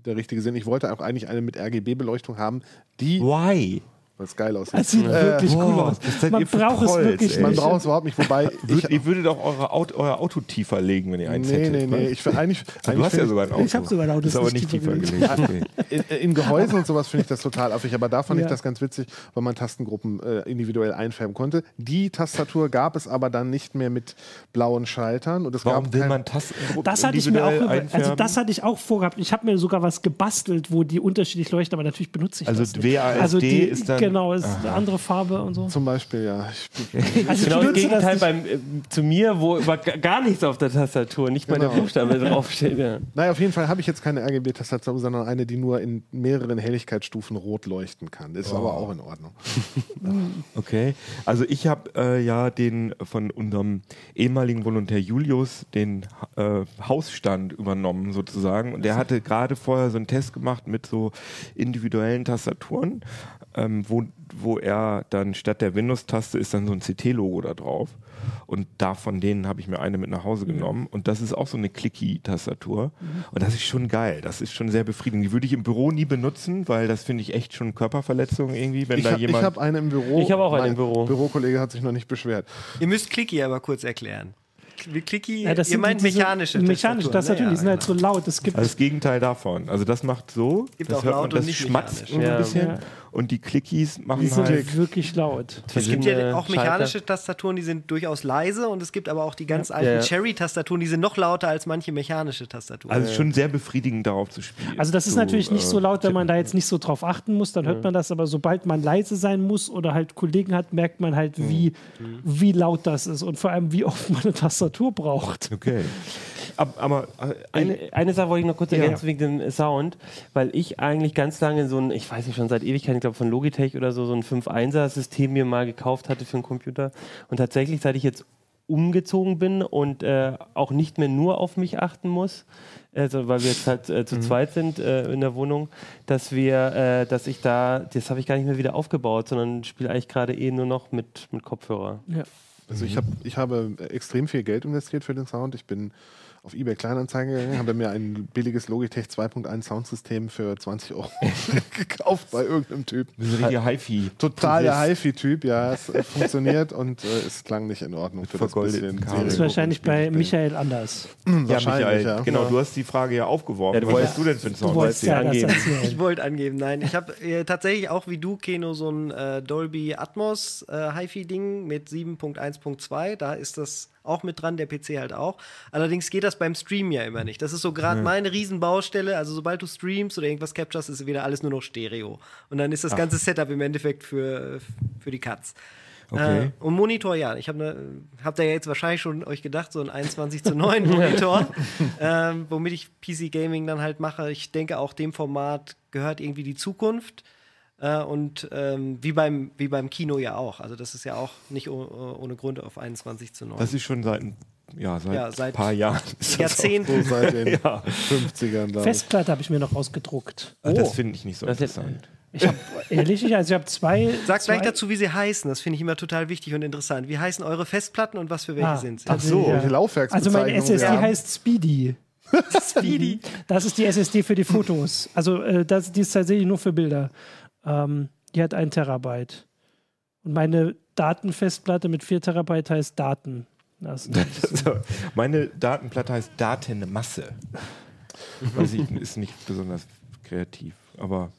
der richtige Sinn. Ich wollte auch eigentlich eine mit RGB-Beleuchtung haben, die, Why? Weil es geil aussieht. das sieht wirklich cool boah, aus. Man braucht es wirklich ey. Man nicht. braucht es überhaupt nicht, wobei ich, ihr würdet auch eure Auto, euer Auto tiefer legen, wenn ihr eins nee, hättet. nee, nee, was? ich, eigentlich, du eigentlich hast ja sogar ein Auto. Ich hab sogar ein Auto, Ist das aber ist nicht tiefer tiefer gelegt. In, in Gehäusen und sowas finde ich das total affig, aber da fand Ja. ich das ganz witzig, weil man Tastengruppen äh, individuell einfärben konnte. Die Tastatur gab es aber dann nicht mehr mit blauen Schaltern und es Warum gab will man Tastengruppen Das hatte ich mir auch über, also einfärben? das hatte ich auch vorgehabt. Ich habe mir sogar was gebastelt, wo die unterschiedlich leuchten, aber natürlich benutze ich Also das nicht. WASD also die, ist dann- genau ist eine andere Farbe und so. Zum Beispiel, ja. Ich, Also Genau das Gegenteil beim, äh, zu mir, wo über gar nichts auf der Tastatur, nicht mal der Genau. Buchstabe draufsteht. Ja. naja, auf jeden Fall habe ich jetzt keine RGB-Tastatur, sondern eine, die nur in mehreren Helligkeitsstufen rot leuchten kann. Das ist aber auch in Ordnung. Okay, also ich habe äh, ja den von unserem ehemaligen Volontär Julius den äh, Hausstand übernommen sozusagen und der hatte gerade vorher so einen Test gemacht mit so individuellen Tastaturen, ähm, wo, wo er dann statt der Windows-Taste ist dann so ein CT-Logo da drauf und da von denen habe ich mir eine mit nach Hause genommen und das ist auch so eine Clicky-Tastatur und das ist schon geil, das ist schon sehr befriedigend. Die würde ich im Büro nie benutzen, weil das finde ich echt schon Körperverletzung irgendwie, wenn Ich, da ha- ich jemand... habe eine im Büro. Ich habe auch eine Mein im Büro. Bürokollege hat sich noch nicht beschwert. Ihr müsst Clicky aber kurz erklären. Wie Clicky, Ja, das ihr meint diese mechanische Mechanische Tastaturen, die sind halt so laut. Es gibt Also das Gegenteil davon. Also das macht so, Gibt das auch hört man, laut und das nicht schmatzt mechanisch. ein Ja. bisschen. Ja. Und die Clickies machen die sind halt. wirklich laut. Es gibt ja Verschiedene auch mechanische Schalter. Tastaturen, die sind durchaus leise und es gibt aber auch die ganz alten Ja, ja. Cherry-Tastaturen, die sind noch lauter als manche mechanische Tastaturen. Also es ist schon sehr befriedigend darauf zu spielen. Also das ist So, natürlich nicht äh, so laut, wenn man da jetzt nicht so drauf achten muss, dann hört man das, aber sobald man leise sein muss oder halt Kollegen hat, merkt man halt, wie, wie laut das ist und vor allem, wie oft man eine Tastatur braucht. Okay. Ab, aber äh, eine, Eine, Sache wollte ich noch kurz Ja. ergänzen wegen dem Sound, weil ich eigentlich ganz lange so ein, ich weiß nicht, schon seit Ewigkeiten, ich glaube von Logitech oder so, so ein 5.1er-System mir mal gekauft hatte für einen Computer. Und tatsächlich, seit ich jetzt umgezogen bin und äh, auch nicht mehr nur auf mich achten muss, also weil wir jetzt halt äh, zu zweit sind äh, in der Wohnung, dass wir, äh, dass ich da, das habe ich gar nicht mehr wieder aufgebaut, sondern spiele eigentlich gerade eh nur noch mit, mit Kopfhörer. Ja. Also ich, hab, ich habe extrem viel Geld investiert für den Sound. Ich bin auf eBay Kleinanzeigen gegangen, habe mir ein billiges Logitech 2.1 Soundsystem für 20 Euro gekauft bei irgendeinem Typ. das ist ein richtiger Hi-Fi. Total der HiFi-Typ, ja, es äh, funktioniert und äh, es klang nicht in Ordnung für das vergoldeten bisschen. Kabel. Das ist wahrscheinlich bei Michael anders. Ja, Wahrscheinlich, Michael, ja. genau, Ja. du hast die Frage ja aufgeworfen. Ja, du Was wolltest- hast du denn für einen Sound? Du wolltest ja das angeben. Ich wollte angeben, nein. Ich habe äh, tatsächlich auch wie du, Keno, so ein äh, Dolby Atmos äh, HiFi-Ding mit 7.1.2. Da ist das auch mit dran, der PC halt auch. Allerdings geht das beim Stream ja immer nicht. Das ist so gerade meine Riesenbaustelle. Also sobald du streamst oder irgendwas capturest, ist wieder alles nur noch Stereo. Und dann ist das ganze Setup im Endeffekt für, für die Cuts. Okay. Äh, und Monitor, ja. Ich habe ne, habt ihr ja jetzt wahrscheinlich schon euch gedacht, so ein 21 zu 9 Monitor, ähm, womit ich PC Gaming dann halt mache. Ich denke, auch dem Format gehört irgendwie die Zukunft. Äh, und ähm, wie, beim, wie beim Kino ja auch. Also das ist ja auch nicht oh, ohne Grund auf 21 zu 9. Das ist schon seit, ein- ja, seit, Ja, seit ein paar Jahren. Jahrzehnten. So seit den Ja. 50ern, glaube ich. Festplatte habe ich mir noch ausgedruckt. auch- Das finde ich nicht so Das interessant. Ich habe ehrlich nicht, also ich habe zwei. Sag zwei, gleich dazu, wie sie heißen. Das finde ich immer total wichtig und interessant. Wie heißen eure Festplatten und was für welche Ah, sind sie? Ach so, Ja. welche Also meine Laufwerksbezeichnungen SSD haben. heißt Speedy. Speedy. Das ist die SSD für die Fotos. Also äh, das, die ist tatsächlich nur für Bilder. Ähm, die hat ein Terabyte. Und meine Datenfestplatte mit 4 Terabyte heißt Daten. Das, So, meine Datenplatte heißt Datenmasse. Weiß ich, ist nicht besonders kreativ, aber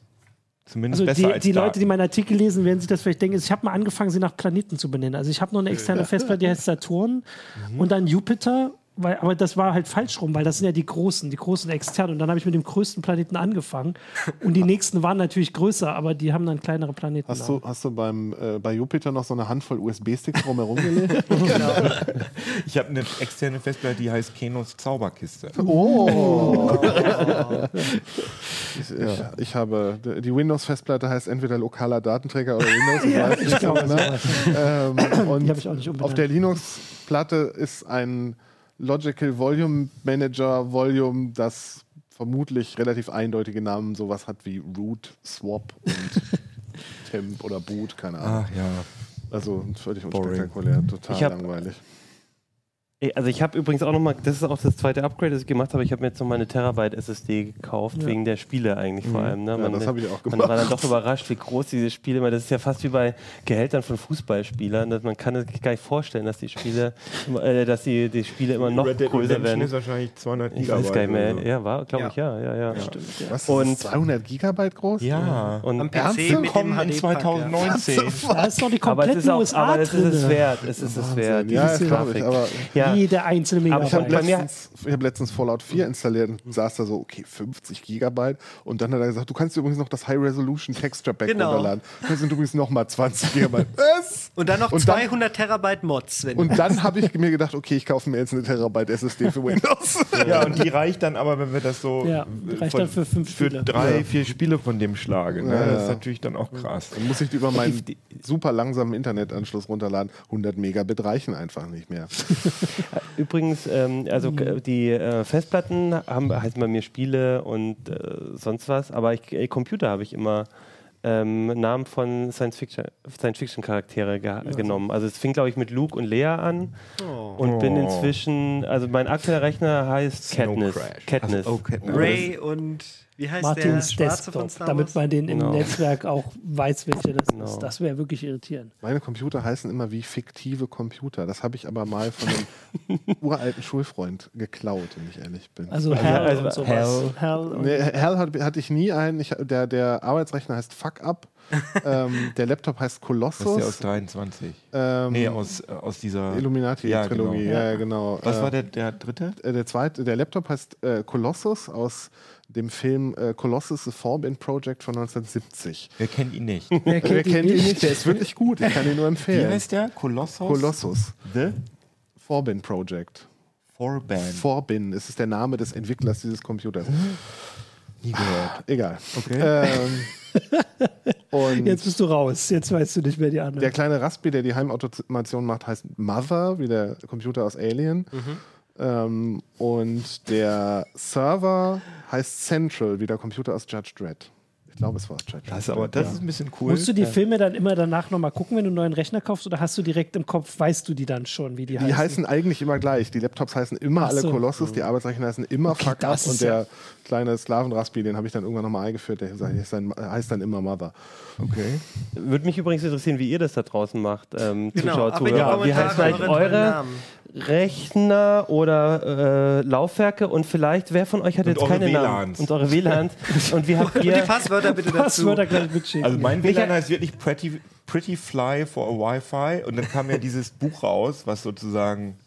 zumindest also besser die, als die Leute, Daten. die meinen Artikel lesen, werden sich das vielleicht denken. Ich habe mal angefangen, sie nach Planeten zu benennen. Also ich habe noch eine externe Festplatte, die heißt Saturn und dann Jupiter. Weil, aber das war halt falsch rum, weil das sind ja die großen, die großen externen. Und dann habe ich mit dem größten Planeten angefangen. Und die nächsten waren natürlich größer, aber die haben dann kleinere Planeten. Hast du, hast du beim, äh, bei Jupiter noch so eine Handvoll USB-Sticks drumherum gelegt? Ich habe eine externe Festplatte, die heißt Kenos Zauberkiste. Oh! ich, ja, ich habe, die Windows-Festplatte heißt entweder lokaler Datenträger oder Windows. Ich weiß nicht glaube, genau. ähm, und Die habe ich auch nicht umbenannt. auf der Linux-Platte ist ein Logical Volume Manager Volume, das vermutlich relativ eindeutige Namen sowas hat wie Root, Swap und Temp oder Boot, keine Ahnung. Ach ja. Also völlig Boring. unspektakulär, total hab- langweilig. Also ich habe übrigens auch nochmal, das ist auch das zweite Upgrade, das ich gemacht habe, ich habe mir jetzt noch mal eine Terabyte SSD gekauft, Ja. wegen der Spiele eigentlich vor allem. Ne? Ja, das habe ich auch Man gemacht. war dann doch überrascht, wie groß diese Spiele immer. Das ist ja fast wie bei Gehältern von Fußballspielern. Dass man kann sich gar nicht vorstellen, dass die Spiele, immer- äh, dass die, die Spiele immer noch Red Dead größer Redemption werden. ist wahrscheinlich 200 Ich weiß gar nicht mehr. oder. Ja, war, glaube Ja. ich, ja, ja, ja. Stimmt, ja. Was? Und- Und 200 Gigabyte groß? Ja. Und Am PC Kommen in HD-Pack, 2019. Da ist doch die aber es komplette ist auch, USA aber es ist es drin. wert. Es ist es wert. Ja, diese das glaube ich. Grafik. Aber ja. Jede einzelne Megabyte. ich habe letztens, ich hab letztens Fallout 4 installiert und saß da so, okay, 50 Gigabyte. Und dann hat er gesagt, du kannst übrigens noch das High Resolution Texture Pack Genau. runterladen. Das sind übrigens nochmal 20 Gigabyte. Was? Und dann noch Und dann- 200 Terabyte Mods. Wenn Und dann habe ich mir gedacht, okay, ich kaufe mir jetzt eine Terabyte SSD für Windows. Ja, und die reicht dann aber, wenn wir das so Ja, reicht dann für fünf für drei, vier Spiele von dem schlagen. Ne? Ja, Das ist ja. natürlich dann auch krass. Dann muss ich die über meinen super langsamen Internetanschluss runterladen. 100 Megabit reichen einfach nicht mehr. Übrigens, ähm, also Mhm. äh, die äh, Festplatten haben, heißen bei mir Spiele und äh, sonst was, aber ich, äh, Computer habe ich immer ähm, Namen von Science-Fiction- Science-Fiction-Charaktere ge genommen. Also es fing, glaube ich, mit Luke und Lea an und bin Oh. inzwischen, also mein aktueller Rechner heißt Snow Katniss. Crash. Katniss. Also, oh, Katniss. Ray und wie heißt Martins der Schwarze von Desktop, damit man den im Genau. Netzwerk auch weiß, welche das Genau. ist. Das wäre wirklich irritierend. Meine Computer heißen immer wie fiktive Computer. Das habe ich aber mal von einem uralten Schulfreund geklaut, wenn ich ehrlich bin. Also Hell also und sowas. Hell. Hell und Nee, Hell hat, hatte ich nie einen. Ich, der, der Arbeitsrechner heißt Fuck Up. ähm, der Laptop heißt Das ist ja aus Colossus. 23. Ähm, Nee, aus, aus dieser. Illuminati-Trilogie. Ja, Ja, genau. ja, genau. Was Äh, war der, der dritte? äh, der zweite, der Laptop heißt äh, Colossus aus dem Film äh, Colossus The Forbin Project von 1970. Wer kennt ihn nicht? Wer Wer kennt, kennt ihn ihn nicht? Der ist wirklich gut. Ich kann ihn nur Wie empfehlen. heißt der? Kolossus? Colossus. The Forbin Project. Forband. Forbin. Es ist der Name des Entwicklers dieses Computers. Nie gehört. Egal. Okay. Ähm, und Jetzt bist du raus. Jetzt weißt du nicht mehr die anderen. der kleine Raspi, der die Heimautomation macht, heißt Mother, wie der Computer aus Alien. Ähm, und der Server heißt Central, wie der Computer aus Judge Dredd. Ich glaube, es war aus Judge Dredd. Das ist aber das ist ein bisschen cool. Musst du die Filme dann immer danach nochmal gucken, wenn du einen neuen Rechner kaufst, oder hast du direkt im Kopf, weißt du die dann schon, wie die, Die heißen eigentlich immer gleich. Die Laptops heißen immer Ach alle so. Colossus, die Arbeitsrechner heißen immer Fuck Up und der ja- kleine Sklavenraspi, den habe ich dann irgendwann nochmal eingeführt, der heißt dann, heißt dann immer Mother. okay. Würde mich übrigens interessieren, wie ihr das da draußen macht, ähm, Genau, Zuschauer, die Zuhörer. Wie heißen eigentlich eure tollen eure Namen. Rechner oder äh, Laufwerke und vielleicht, wer von euch hat Und jetzt keine Namen? WLANs. Und eure WLANs. und wie habt Und die. Passwörter bitte dazu. Passwörter gleich mitschicken. Also mein Michael- WLAN heißt wirklich Pretty, Pretty Fly for a Wi-Fi und dann kam ja dieses Buch raus, was sozusagen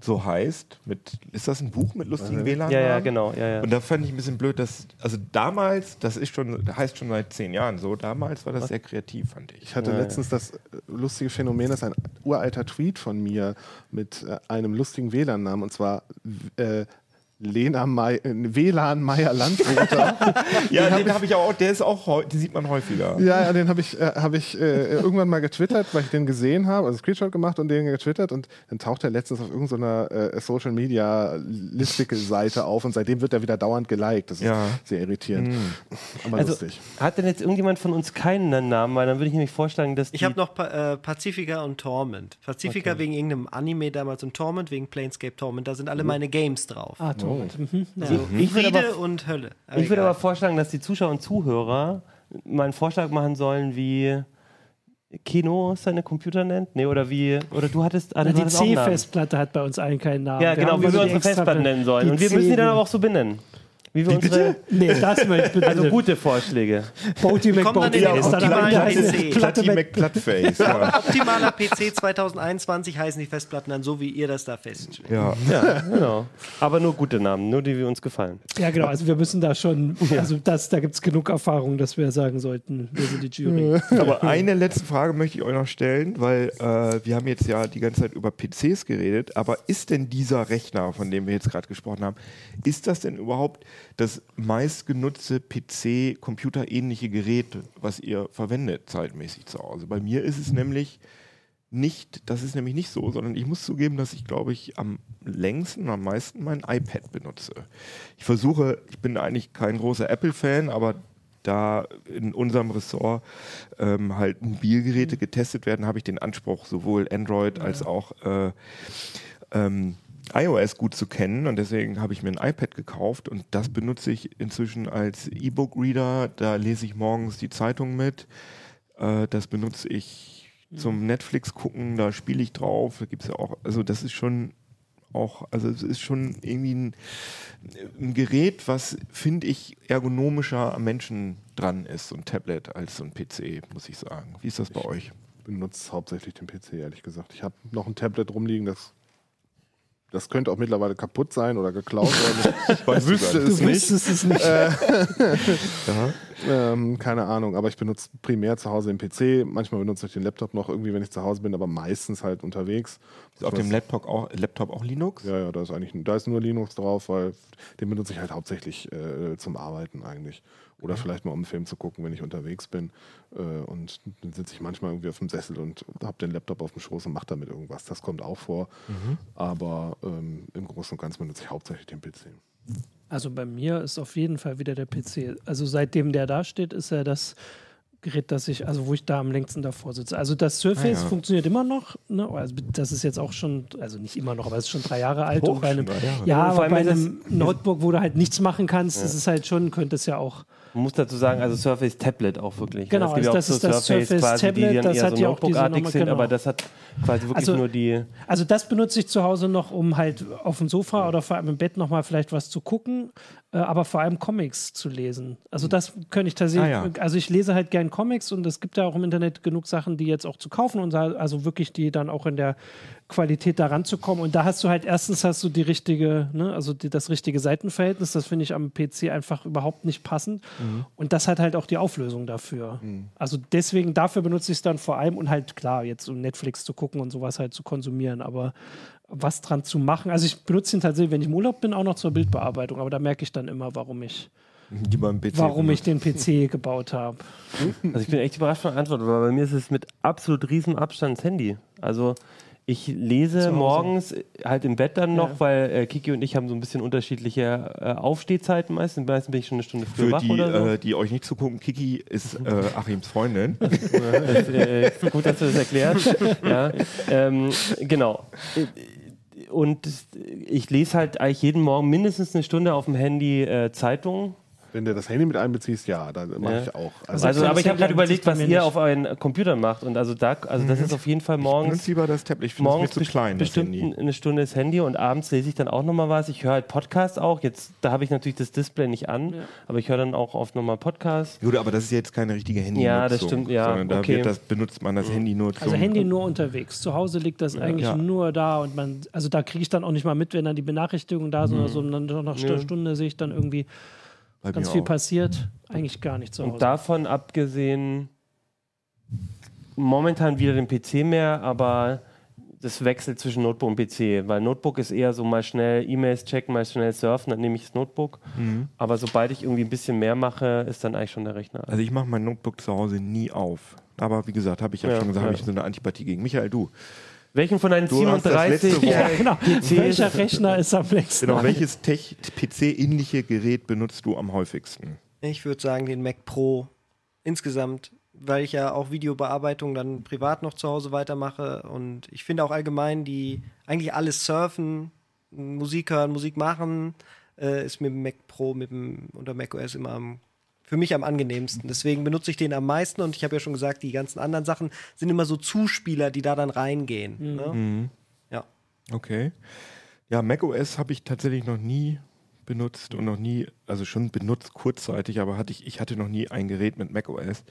so heißt. Mit, ist das ein Buch mit lustigen WLAN? Ja, ja, genau. Ja, ja. Und da fand ich ein bisschen blöd, dass, also damals, das ist schon, heißt schon seit zehn Jahren so, damals war das sehr kreativ, fand ich. Ich hatte letztens das äh, lustige Phänomen, dass ein uralter Tweet von mir mit äh, einem lustigen WLAN-Namen, und zwar äh, Lena May, äh, WLAN Meier Landshut. Ja, den habe ich auch, der ist auch, den sieht man häufiger. Ja, ja, den habe ich, äh, hab ich äh, irgendwann mal getwittert, weil ich den gesehen habe, also Screenshot gemacht und den getwittert und dann taucht er letztens auf irgendeiner äh, Social Media Listicle-Seite auf und seitdem wird er wieder dauernd geliked. Das ist Ja. sehr irritierend, aber Also, lustig. hat denn jetzt irgendjemand von uns keinen Namen? Weil dann würde ich nämlich vorschlagen, dass Ich habe noch pa äh, Pacifica und Torment. Pacifica wegen irgendeinem Anime damals und Torment wegen Planescape Torment. Da sind alle meine Games drauf. Ah, Torment. Mhm. Ja. Ich würde Friede aber, und Hölle. ich würde aber vorschlagen, dass die Zuschauer und Zuhörer mal einen Vorschlag machen sollen, wie Kino seine Computer nennt? Nee, oder wie, oder du hattest, ah, Na, du die. C-Festplatte hat bei uns allen keinen Namen. Ja, genau, haben wie wir also unsere Festplatten nennen sollen. Und wir müssen die dann aber auch so benennen. Wie wir Wie unsere, bitte? Nee, das möchte ich also gute Vorschläge. Boaty kommen dann in den ist dann PC. Platte. Ja. Optimaler PC 2021 heißen die Festplatten dann so, wie ihr das da feststellt. ja. Ja, genau. Aber nur gute Namen, nur die, die uns gefallen. Ja, genau. Also wir müssen da schon, also das, da gibt es genug Erfahrung, dass wir sagen sollten, wir sind die Jury. Aber eine letzte Frage möchte ich euch noch stellen, weil äh, wir haben jetzt ja die ganze Zeit über PCs geredet, aber ist denn dieser Rechner, von dem wir jetzt gerade gesprochen haben, ist das denn überhaupt das meistgenutzte PC-computerähnliche Gerät, was ihr verwendet zeitmäßig zu Hause? Bei mir ist es nämlich nicht, das ist nämlich nicht so, sondern ich muss zugeben, dass ich glaube ich am längsten, am meisten mein iPad benutze. Ich versuche, ich bin eigentlich kein großer Apple-Fan, aber da in unserem Ressort ähm, halt Mobilgeräte getestet werden, habe ich den Anspruch, sowohl Android als auch äh, ähm, iOS gut zu kennen und deswegen habe ich mir ein iPad gekauft und das benutze ich inzwischen als E-Book-Reader. Da lese ich morgens die Zeitung mit. Äh, das benutze ich zum Netflix gucken, da spiele ich drauf. Da gibt es ja auch, also das ist schon auch, also es ist schon irgendwie ein, ein Gerät, was finde ich ergonomischer am Menschen dran ist, so ein Tablet als so ein PC, muss ich sagen. Wie ist das bei euch? benutze hauptsächlich den PC, ehrlich gesagt. Ich habe noch ein Tablet rumliegen, das, das könnte auch mittlerweile kaputt sein oder geklaut werden. Ich wüsste es Du nicht. wüsstest es nicht. Ja. Ähm, keine Ahnung, aber ich benutze primär zu Hause den PC. Manchmal benutze ich den Laptop noch irgendwie, wenn ich zu Hause bin, aber meistens halt unterwegs. Ist auf dem Laptop auch, Laptop auch Linux? Ja, ja, da ist eigentlich da ist nur Linux drauf, weil den benutze ich halt hauptsächlich äh, zum Arbeiten eigentlich. Oder vielleicht mal um einen Film zu gucken, wenn ich unterwegs bin. Äh, und dann sitze ich manchmal irgendwie auf dem Sessel und habe den Laptop auf dem Schoß und mache damit irgendwas. Das kommt auch vor. Aber ähm, im Großen und Ganzen benutze ich hauptsächlich den PC. Also bei mir ist auf jeden Fall wieder der PC. Also seitdem der da steht, ist er das Gerät, das ich, also wo ich da am längsten davor sitze. Also das Surface Ah, ja. funktioniert immer noch. Ne? Also das ist jetzt auch schon, also nicht immer noch, aber es ist schon drei Jahre alt. Oh, und bei einem, Jahre. ja, aber bei ist einem Notebook, wo du halt nichts machen kannst, ist es halt schon, könnte es ja auch. Man muss dazu sagen, also Surface Tablet auch wirklich. Genau, ja also auch das so ist das Surface Surface quasi, die Tablet, dann das eher hat so ja auch diese Notebook-artig Nummer, sind, genau. aber das hat quasi wirklich Also- nur die. Also das benutze ich zu Hause noch, um halt auf dem Sofa oder vor allem im Bett nochmal vielleicht was zu gucken, aber vor allem Comics zu lesen. Also das könnte ich tatsächlich, Ah, ja. also ich lese halt gern Comics und es gibt ja auch im Internet genug Sachen, die jetzt auch zu kaufen und also wirklich die dann auch in der Qualität da ranzukommen. Und da hast du halt erstens hast du die richtige, ne, also die, das richtige Seitenverhältnis, das finde ich am PC einfach überhaupt nicht passend. Und das hat halt auch die Auflösung dafür. Also deswegen, dafür benutze ich es dann vor allem und halt klar, jetzt um Netflix zu gucken und sowas halt zu konsumieren, aber was dran zu machen. Also ich benutze ihn tatsächlich, wenn ich im Urlaub bin, auch noch zur Bildbearbeitung, aber da merke ich dann immer, warum ich, warum ich den PC gebaut habe. Also ich bin echt überrascht von der Antwort, weil bei mir ist es mit absolut riesen Abstand das Handy. Also ich lese morgens äh, halt im Bett dann noch, Ja. weil äh, Kiki und ich haben so ein bisschen unterschiedliche äh, Aufstehzeiten meistens. Meistens bin ich schon eine Stunde früher Für wach die, oder so. äh, die euch nicht zugucken, Kiki ist äh, Achims Freundin. Das, äh, gut, dass du das erklärst. ja, ähm, genau. Und ich lese halt eigentlich jeden Morgen mindestens eine Stunde auf dem Handy äh, Zeitungen. Wenn du das Handy mit einbeziehst, ja, dann mache Ja. ich auch. Also, Also aber ich habe gerade überlegt, was ihr auf euren Computern macht. Und also da, also das ist auf jeden Fall Ich benutze morgens. lieber das Tablet. Ich finde es zu klein, das bestimmt Handy. eine Stunde das Handy und abends lese ich dann auch nochmal was. Ich höre halt Podcasts auch. Jetzt, da habe ich natürlich das Display nicht an, aber ich höre dann auch oft nochmal Podcasts. Gut, aber das ist jetzt keine richtige Handy. Ja, das stimmt, ja, Sondern da okay. wird das, benutzt man das Handy nur zum... Also Handy nur unterwegs. Zu Hause liegt das eigentlich Ja. nur da und man, also da kriege ich dann auch nicht mal mit, wenn dann die Benachrichtigungen da sind oder so. Und dann nach einer Stunde sehe ich dann irgendwie bei ganz viel auch. passiert. Eigentlich gar nicht zu Hause. Und davon abgesehen, momentan wieder den PC mehr, aber das wechselt zwischen Notebook und PC, weil Notebook ist eher so mal schnell E-Mails checken, mal schnell surfen, dann nehme ich das Notebook. Aber sobald ich irgendwie ein bisschen mehr mache, ist dann eigentlich schon der Rechner. Also ich mache mein Notebook zu Hause nie auf. Aber wie gesagt, habe ich ja, Ja, schon gesagt, ja. habe ich so eine Antipathie gegen. Michael, du. Welchen von deinen Du hast das 37 letzte Woche- Ja, genau. PCs Welcher Rechner ist am nächsten? Genau, welches PC-ähnliche Gerät benutzt du am häufigsten? Ich würde sagen, den Mac Pro insgesamt, weil ich ja auch Videobearbeitung dann privat noch zu Hause weitermache. Und ich finde auch allgemein, die eigentlich alles surfen, Musik hören, Musik machen, äh, ist mit dem Mac Pro, mit dem unter Mac OS immer am, für mich am angenehmsten. Deswegen benutze ich den am meisten und ich habe ja schon gesagt, die ganzen anderen Sachen sind immer so Zuspieler, die da dann reingehen. Ne? Ja. Okay. Ja, macOS habe ich tatsächlich noch nie benutzt und noch nie, also schon benutzt kurzzeitig, aber hatte ich, ich hatte noch nie ein Gerät mit macOS. Das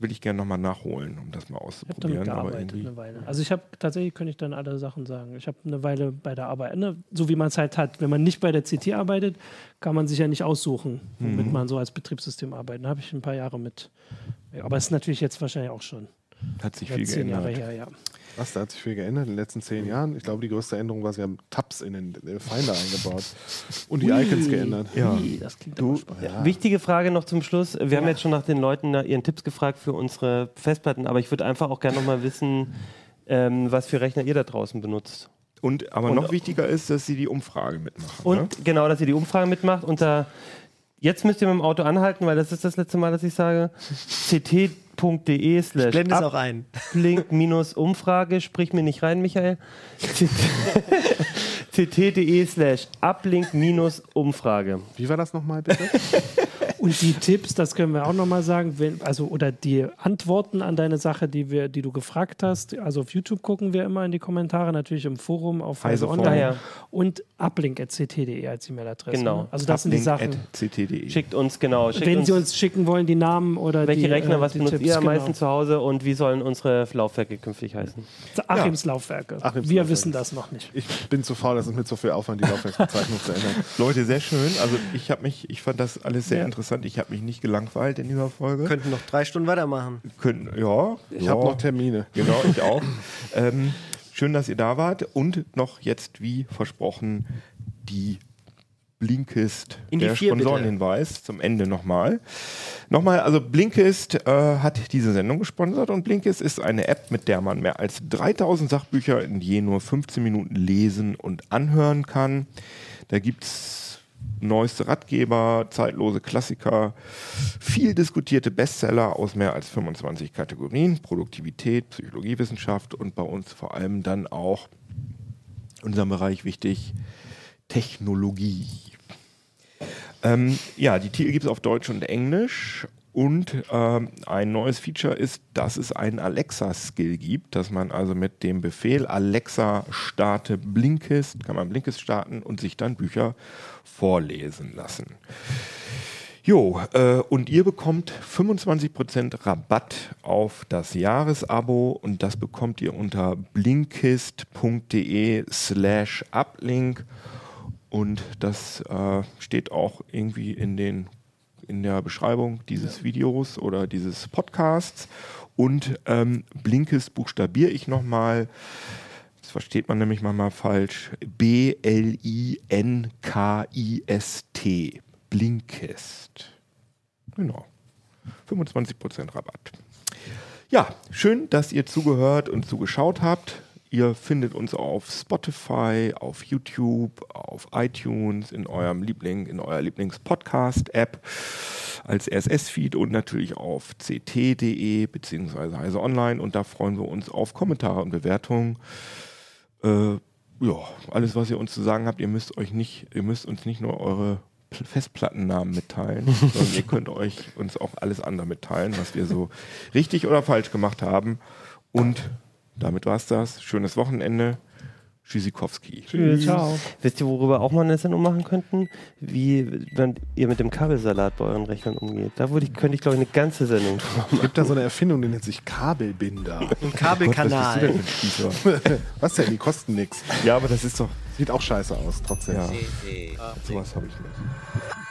will ich gerne nochmal nachholen, um das mal Ich habe auszuprobieren. damit aber gearbeitet eine Weile. Also ich habe tatsächlich, könnte ich dann alle Sachen sagen. Ich habe eine Weile bei der Arbeit, ne, so wie man es halt hat. Wenn man nicht bei der CT arbeitet, kann man sich ja nicht aussuchen, womit Mhm. man so als Betriebssystem arbeitet. Da habe ich ein paar Jahre mit. Aber es ist natürlich jetzt wahrscheinlich auch schon Hat sich viel zehn Jahre geändert. her, ja. Was, da hat sich viel geändert in den letzten zehn Jahren. Ich glaube, die größte Änderung war, sie haben Tabs in den äh, Finder eingebaut und die Icons geändert. Ja. Ui, das klingt Du- spannend. Ja. Wichtige Frage noch zum Schluss. Wir haben jetzt schon nach den Leuten nach ihren Tipps gefragt für unsere Festplatten, aber ich würde einfach auch gerne noch mal wissen, ähm, was für Rechner ihr da draußen benutzt. Und aber Und- noch wichtiger ist, dass sie die Umfrage mitmachen. Und ne? genau, dass ihr die Umfrage mitmacht. Unter jetzt müsst ihr mit dem Auto anhalten, weil das ist das letzte Mal, dass ich sage. ct.de slash Blende es auch ein. uplink-umfrage, sprich mir nicht rein, Michael. ct.de slash uplink-umfrage. Wie war das nochmal bitte? Und die Tipps, das können wir auch nochmal sagen, wenn, also oder die Antworten an deine Sache, die wir, die du gefragt hast. Also auf YouTube gucken wir immer in die Kommentare, natürlich im Forum auf Heise Forum. Online Ja, ja. und uplink.ct.de als E-Mail-Adresse. Genau. Ne? Also das sind die Sachen. Uplink@ct.de. Schickt uns, genau. Schickt Wenn uns, Sie uns schicken wollen, die Namen oder welche die, Rechner, äh, was die benutzt Tipps, ihr am genau. meisten zu Hause und wie sollen unsere Laufwerke künftig heißen? Achims Laufwerke. Achims wir Laufwerke. wissen das noch nicht. Ich bin zu faul, das ist mir zu viel Aufwand, die Laufwerksbezeichnung zu ändern. Leute, sehr schön. Also ich habe mich, ich fand das alles sehr Ja. interessant. Ich habe mich nicht gelangweilt in dieser Folge. Könnten noch drei Stunden weitermachen. Können, ja, Ich ja. habe noch Termine. Genau, ich auch. ähm, schön, dass ihr da wart. Und noch jetzt, wie versprochen, die Blinkist, In die der vier, bitte. Sponsorenhinweis zum Ende nochmal. Nochmal, also Blinkist äh, hat diese Sendung gesponsert und Blinkist ist eine App, mit der man mehr als 3000 Sachbücher in je nur 15 Minuten lesen und anhören kann. Da gibt es neueste Ratgeber, zeitlose Klassiker, viel diskutierte Bestseller aus mehr als 25 Kategorien, Produktivität, Psychologiewissenschaft und bei uns vor allem dann auch unserem Bereich wichtig, Technologie. Ähm, ja, die Titel gibt es auf Deutsch und Englisch. Und ähm, ein neues Feature ist, dass es einen Alexa-Skill gibt, dass man also mit dem Befehl Alexa starte Blinkist, kann man Blinkist starten und sich dann Bücher vorlesen lassen. Jo, äh, und ihr bekommt 25% Rabatt auf das Jahresabo und das bekommt ihr unter blinkist.de slash uplink und das äh, steht auch irgendwie in, den, in der Beschreibung dieses Videos oder dieses Podcasts und ähm, Blinkist buchstabiere ich nochmal. Das versteht man nämlich manchmal falsch. B-L-I-N-K-I-S-T. Blinkist. Genau. 25% Rabatt. Ja, schön, dass ihr zugehört und zugeschaut habt. Ihr findet uns auf Spotify, auf YouTube, auf iTunes, in eurem Liebling, in eurer Lieblings-Podcast-App als RSS-Feed und natürlich auf ct.de bzw. Heise Online. Und da freuen wir uns auf Kommentare und Bewertungen. Äh, ja, alles, was ihr uns zu sagen habt, ihr müsst euch nicht, ihr müsst uns nicht nur eure Pl- Festplattennamen mitteilen, sondern ihr könnt euch uns auch alles andere mitteilen, was wir so richtig oder falsch gemacht haben. Und damit war's das. Schönes Wochenende. Tschüssikowski. Ciao. Wisst ihr, worüber auch mal eine Sendung machen könnten? Wie wenn ihr mit dem Kabelsalat bei euren Rechnern umgeht. Da würde ich, könnte ich, glaube ich, eine ganze Sendung drüber machen. Es gibt da so eine Erfindung, die nennt sich Kabelbinder. Ein Was Kabelkanal. denn für ein Spießer? Was denn? Die kosten nichts. Ja, aber das ist doch. Sieht auch scheiße aus, trotzdem. Ja, CT Uplink. sowas habe ich nicht.